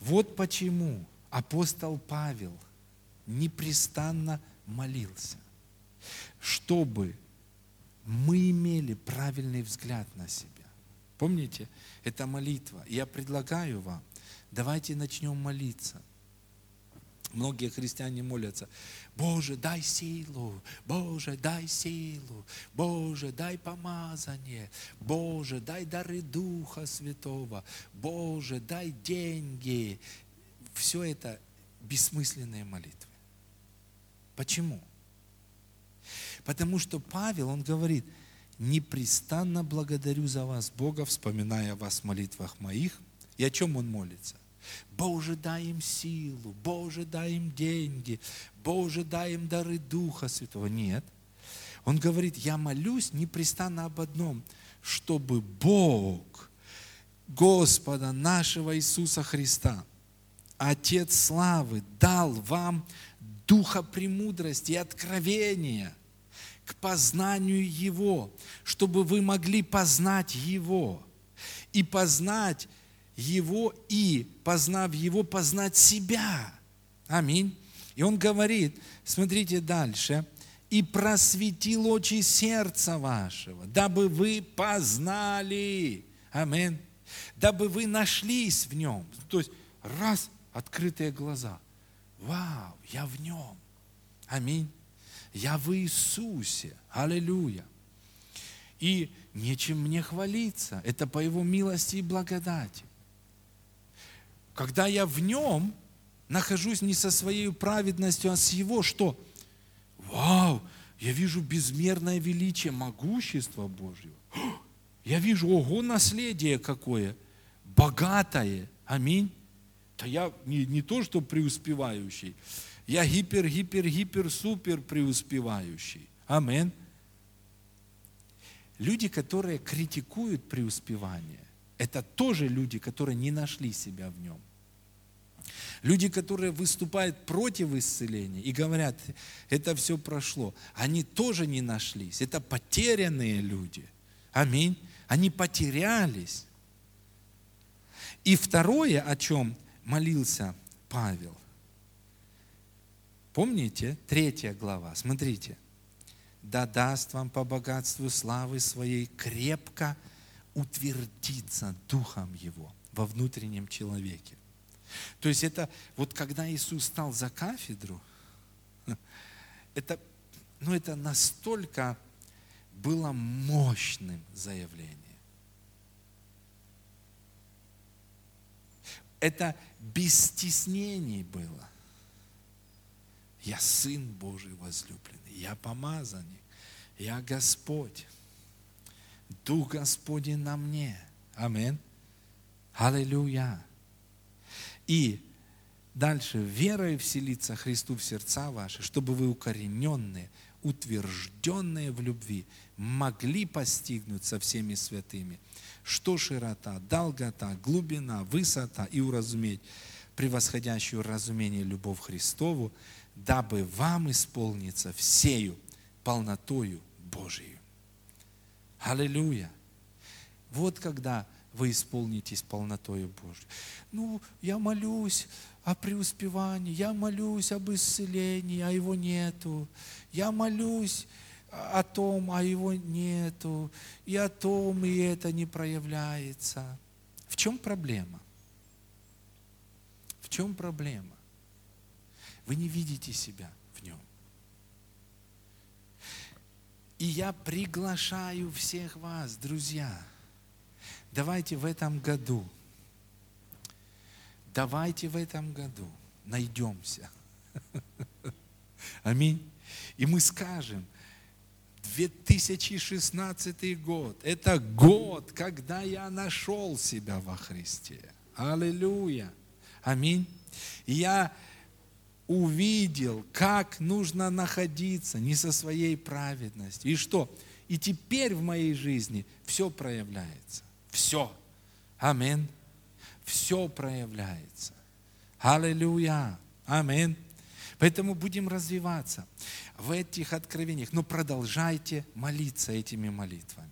Speaker 2: Вот почему апостол Павел – непрестанно молился, чтобы мы имели правильный взгляд на себя. Помните, это молитва. Я предлагаю вам, давайте начнем молиться. Многие христиане молятся, Боже, дай силу, Боже, дай силу, Боже, дай помазание, Боже, дай дары Духа Святого, Боже, дай деньги. Все это бессмысленные молитвы. Почему? Потому что Павел, он говорит, непрестанно благодарю за вас, Бога, вспоминая вас в молитвах моих. И о чем он молится? Боже, дай им силу, Боже, дай им деньги, Боже, дай им дары Духа Святого. Нет. Он говорит, я молюсь непрестанно об одном, чтобы Бог, Господа нашего Иисуса Христа, Отец славы, дал вам духа премудрости и откровения к познанию Его, чтобы вы могли познать Его. И познать Его, и, познав Его, познать себя. Аминь. И он говорит, смотрите дальше, и просветил очи сердца вашего, дабы вы познали. Аминь. Дабы вы нашлись в нем. То есть, раз, открытые глаза – Вау, я в нем. Аминь. Я в Иисусе. Аллилуйя. И нечем мне хвалиться. Это по Его милости и благодати. когда я в нем нахожусь не со своей праведностью, а с его, что? Вау, я вижу безмерное величие, могущество Божьего. Я вижу, ого, наследие какое, богатое. Аминь. Да я не, не то, что преуспевающий, я гипер, гипер, гипер, супер преуспевающий. Аминь. Люди, которые критикуют преуспевание, это тоже люди, которые не нашли себя в нем. Люди, которые выступают против исцеления и говорят, это все прошло, они тоже не нашлись. Это потерянные люди. Аминь. Они потерялись. И второе, о чем молился Павел. Помните, третья глава, смотрите. Да даст вам по богатству славы своей крепко утвердиться Духом Его во внутреннем человеке. То есть это, вот когда Иисус стал за кафедру, это, ну это настолько было мощным заявлением. Это без стеснений было. Я Сын Божий возлюбленный, я помазанник, я Господь. Дух Господень на мне. Аминь. Аллилуйя. И дальше, верой вселиться Христу в сердца ваши, чтобы вы укорененные, утвержденные в любви, могли постигнуть со всеми святыми, что широта, долгота, глубина, высота и уразуметь превосходящую разумение любовь Христову, дабы вам исполниться всею полнотою Божией. Аллилуйя! Вот когда вы исполнитесь полнотою Божьей. Ну, я молюсь о преуспевании, я молюсь об исцелении, а его нету. Я молюсь о том, а его нету. И о том, и это не проявляется. В чем проблема? В чем проблема? Вы не видите себя в нем. И я приглашаю всех вас, друзья, давайте в этом году, давайте в этом году найдемся. Аминь. И мы скажем, 2016 год, это год, когда я нашел себя во Христе. Аллилуйя. Аминь. Я увидел, как нужно находиться не со своей праведностью. И что? И теперь в моей жизни все проявляется. Все. Аминь. Все проявляется. Аллилуйя. Аминь. Поэтому будем развиваться в этих откровениях. Но продолжайте молиться этими молитвами.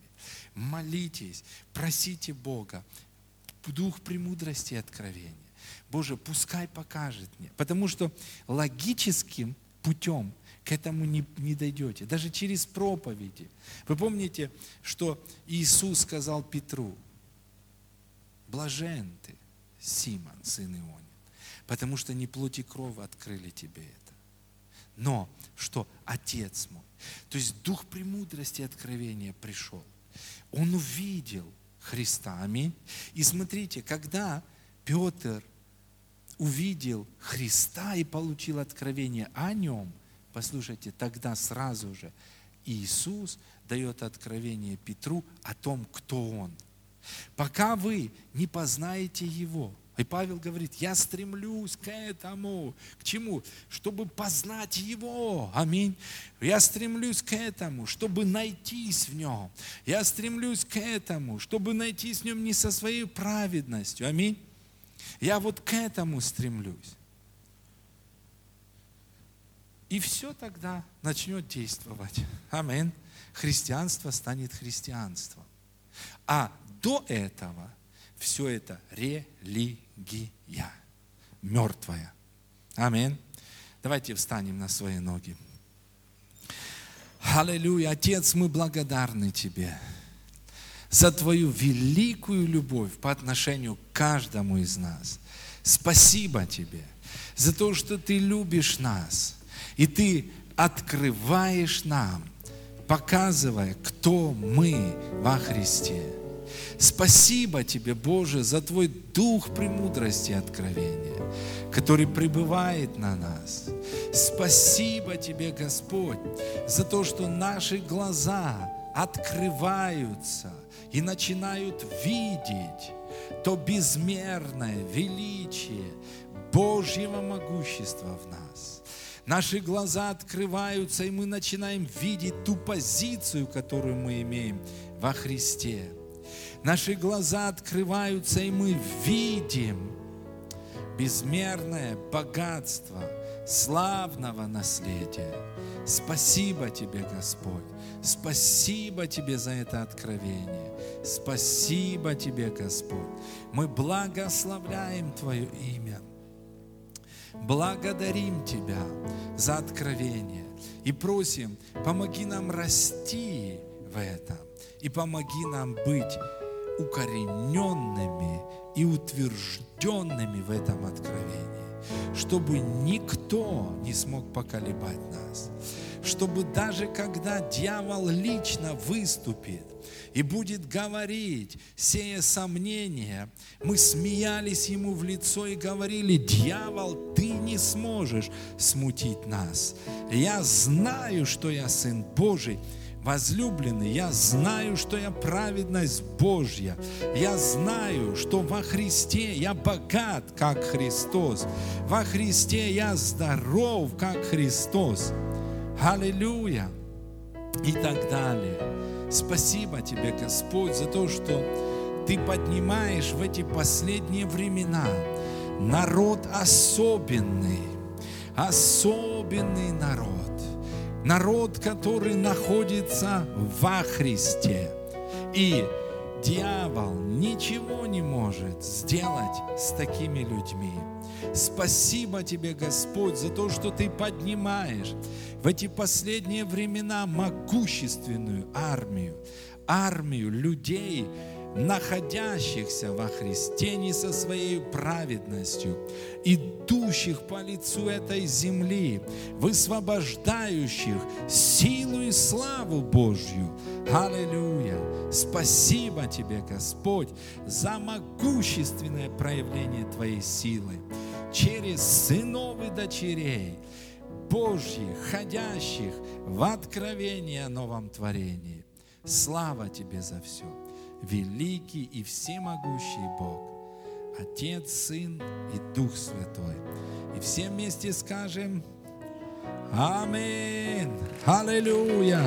Speaker 2: Молитесь, просите Бога. Дух премудрости и откровения. Боже, пускай покажет мне. Потому что логическим путем к этому не, не дойдете. Даже через проповеди. Вы помните, что Иисус сказал Петру, блажен ты, Симон, сын Ионин, потому что не плоть и кровь открыли тебе это. Но что Отец мой. То есть Дух премудрости и откровения пришел. Он увидел Христа. Аминь. И смотрите, когда Петр увидел Христа и получил откровение о нем, послушайте, тогда сразу же Иисус дает откровение Петру о том, кто он. Пока вы не познаете Его, и Павел говорит, я стремлюсь к этому. К чему? Чтобы познать Его. Аминь. Я стремлюсь к этому, чтобы найтись в Нем. Я стремлюсь к этому, чтобы найтись в Нем не со своей праведностью. Аминь. Я вот к этому стремлюсь. И все тогда начнет действовать. Амин. Христианство станет христианством. А до этого все это религия. Мертвая. Амин. Давайте встанем на свои ноги. Аллилуйя. Отец, мы благодарны Тебе за Твою великую любовь по отношению к каждому из нас. Спасибо Тебе за то, что Ты любишь нас, и Ты открываешь нам, показывая, кто мы во Христе. Спасибо Тебе, Боже, за Твой дух премудрости и откровения, который пребывает на нас. Спасибо Тебе, Господь, за то, что наши глаза открываются и начинают видеть то безмерное величие Божьего могущества в нас. Наши глаза открываются, и мы начинаем видеть ту позицию, которую мы имеем во Христе. Наши глаза открываются, и мы видим безмерное богатство славного наследия. Спасибо Тебе, Господь. Спасибо Тебе за это откровение. Спасибо Тебе, Господь. Мы благословляем Твое имя. Благодарим Тебя за откровение и просим, помоги нам расти в этом и помоги нам быть укорененными и утвержденными в этом откровении, чтобы никто не смог поколебать нас, чтобы даже когда дьявол лично выступит и будет говорить, сея сомнения, мы смеялись ему в лицо и говорили, дьявол, ты не сможешь смутить нас. Я знаю, что я сын Божий, Возлюбленный, я знаю, что я праведность Божья. Я знаю, что во Христе я богат, как Христос. Во Христе я здоров, как Христос. Аллилуйя. И так далее. Спасибо тебе, Господь, за то, что ты поднимаешь в эти последние времена народ особенный, особенный народ народ, который находится во Христе. И дьявол ничего не может сделать с такими людьми. Спасибо тебе, Господь, за то, что ты поднимаешь в эти последние времена могущественную армию, армию людей, находящихся во Христе не со своей праведностью, идущих по лицу этой земли, высвобождающих силу и славу Божью. Аллилуйя! Спасибо Тебе, Господь, за могущественное проявление Твоей силы через сынов и дочерей Божьих, ходящих в откровение о новом творении. Слава Тебе за все великий и всемогущий Бог, Отец, Сын и Дух Святой. И все вместе скажем Аминь. Аллилуйя.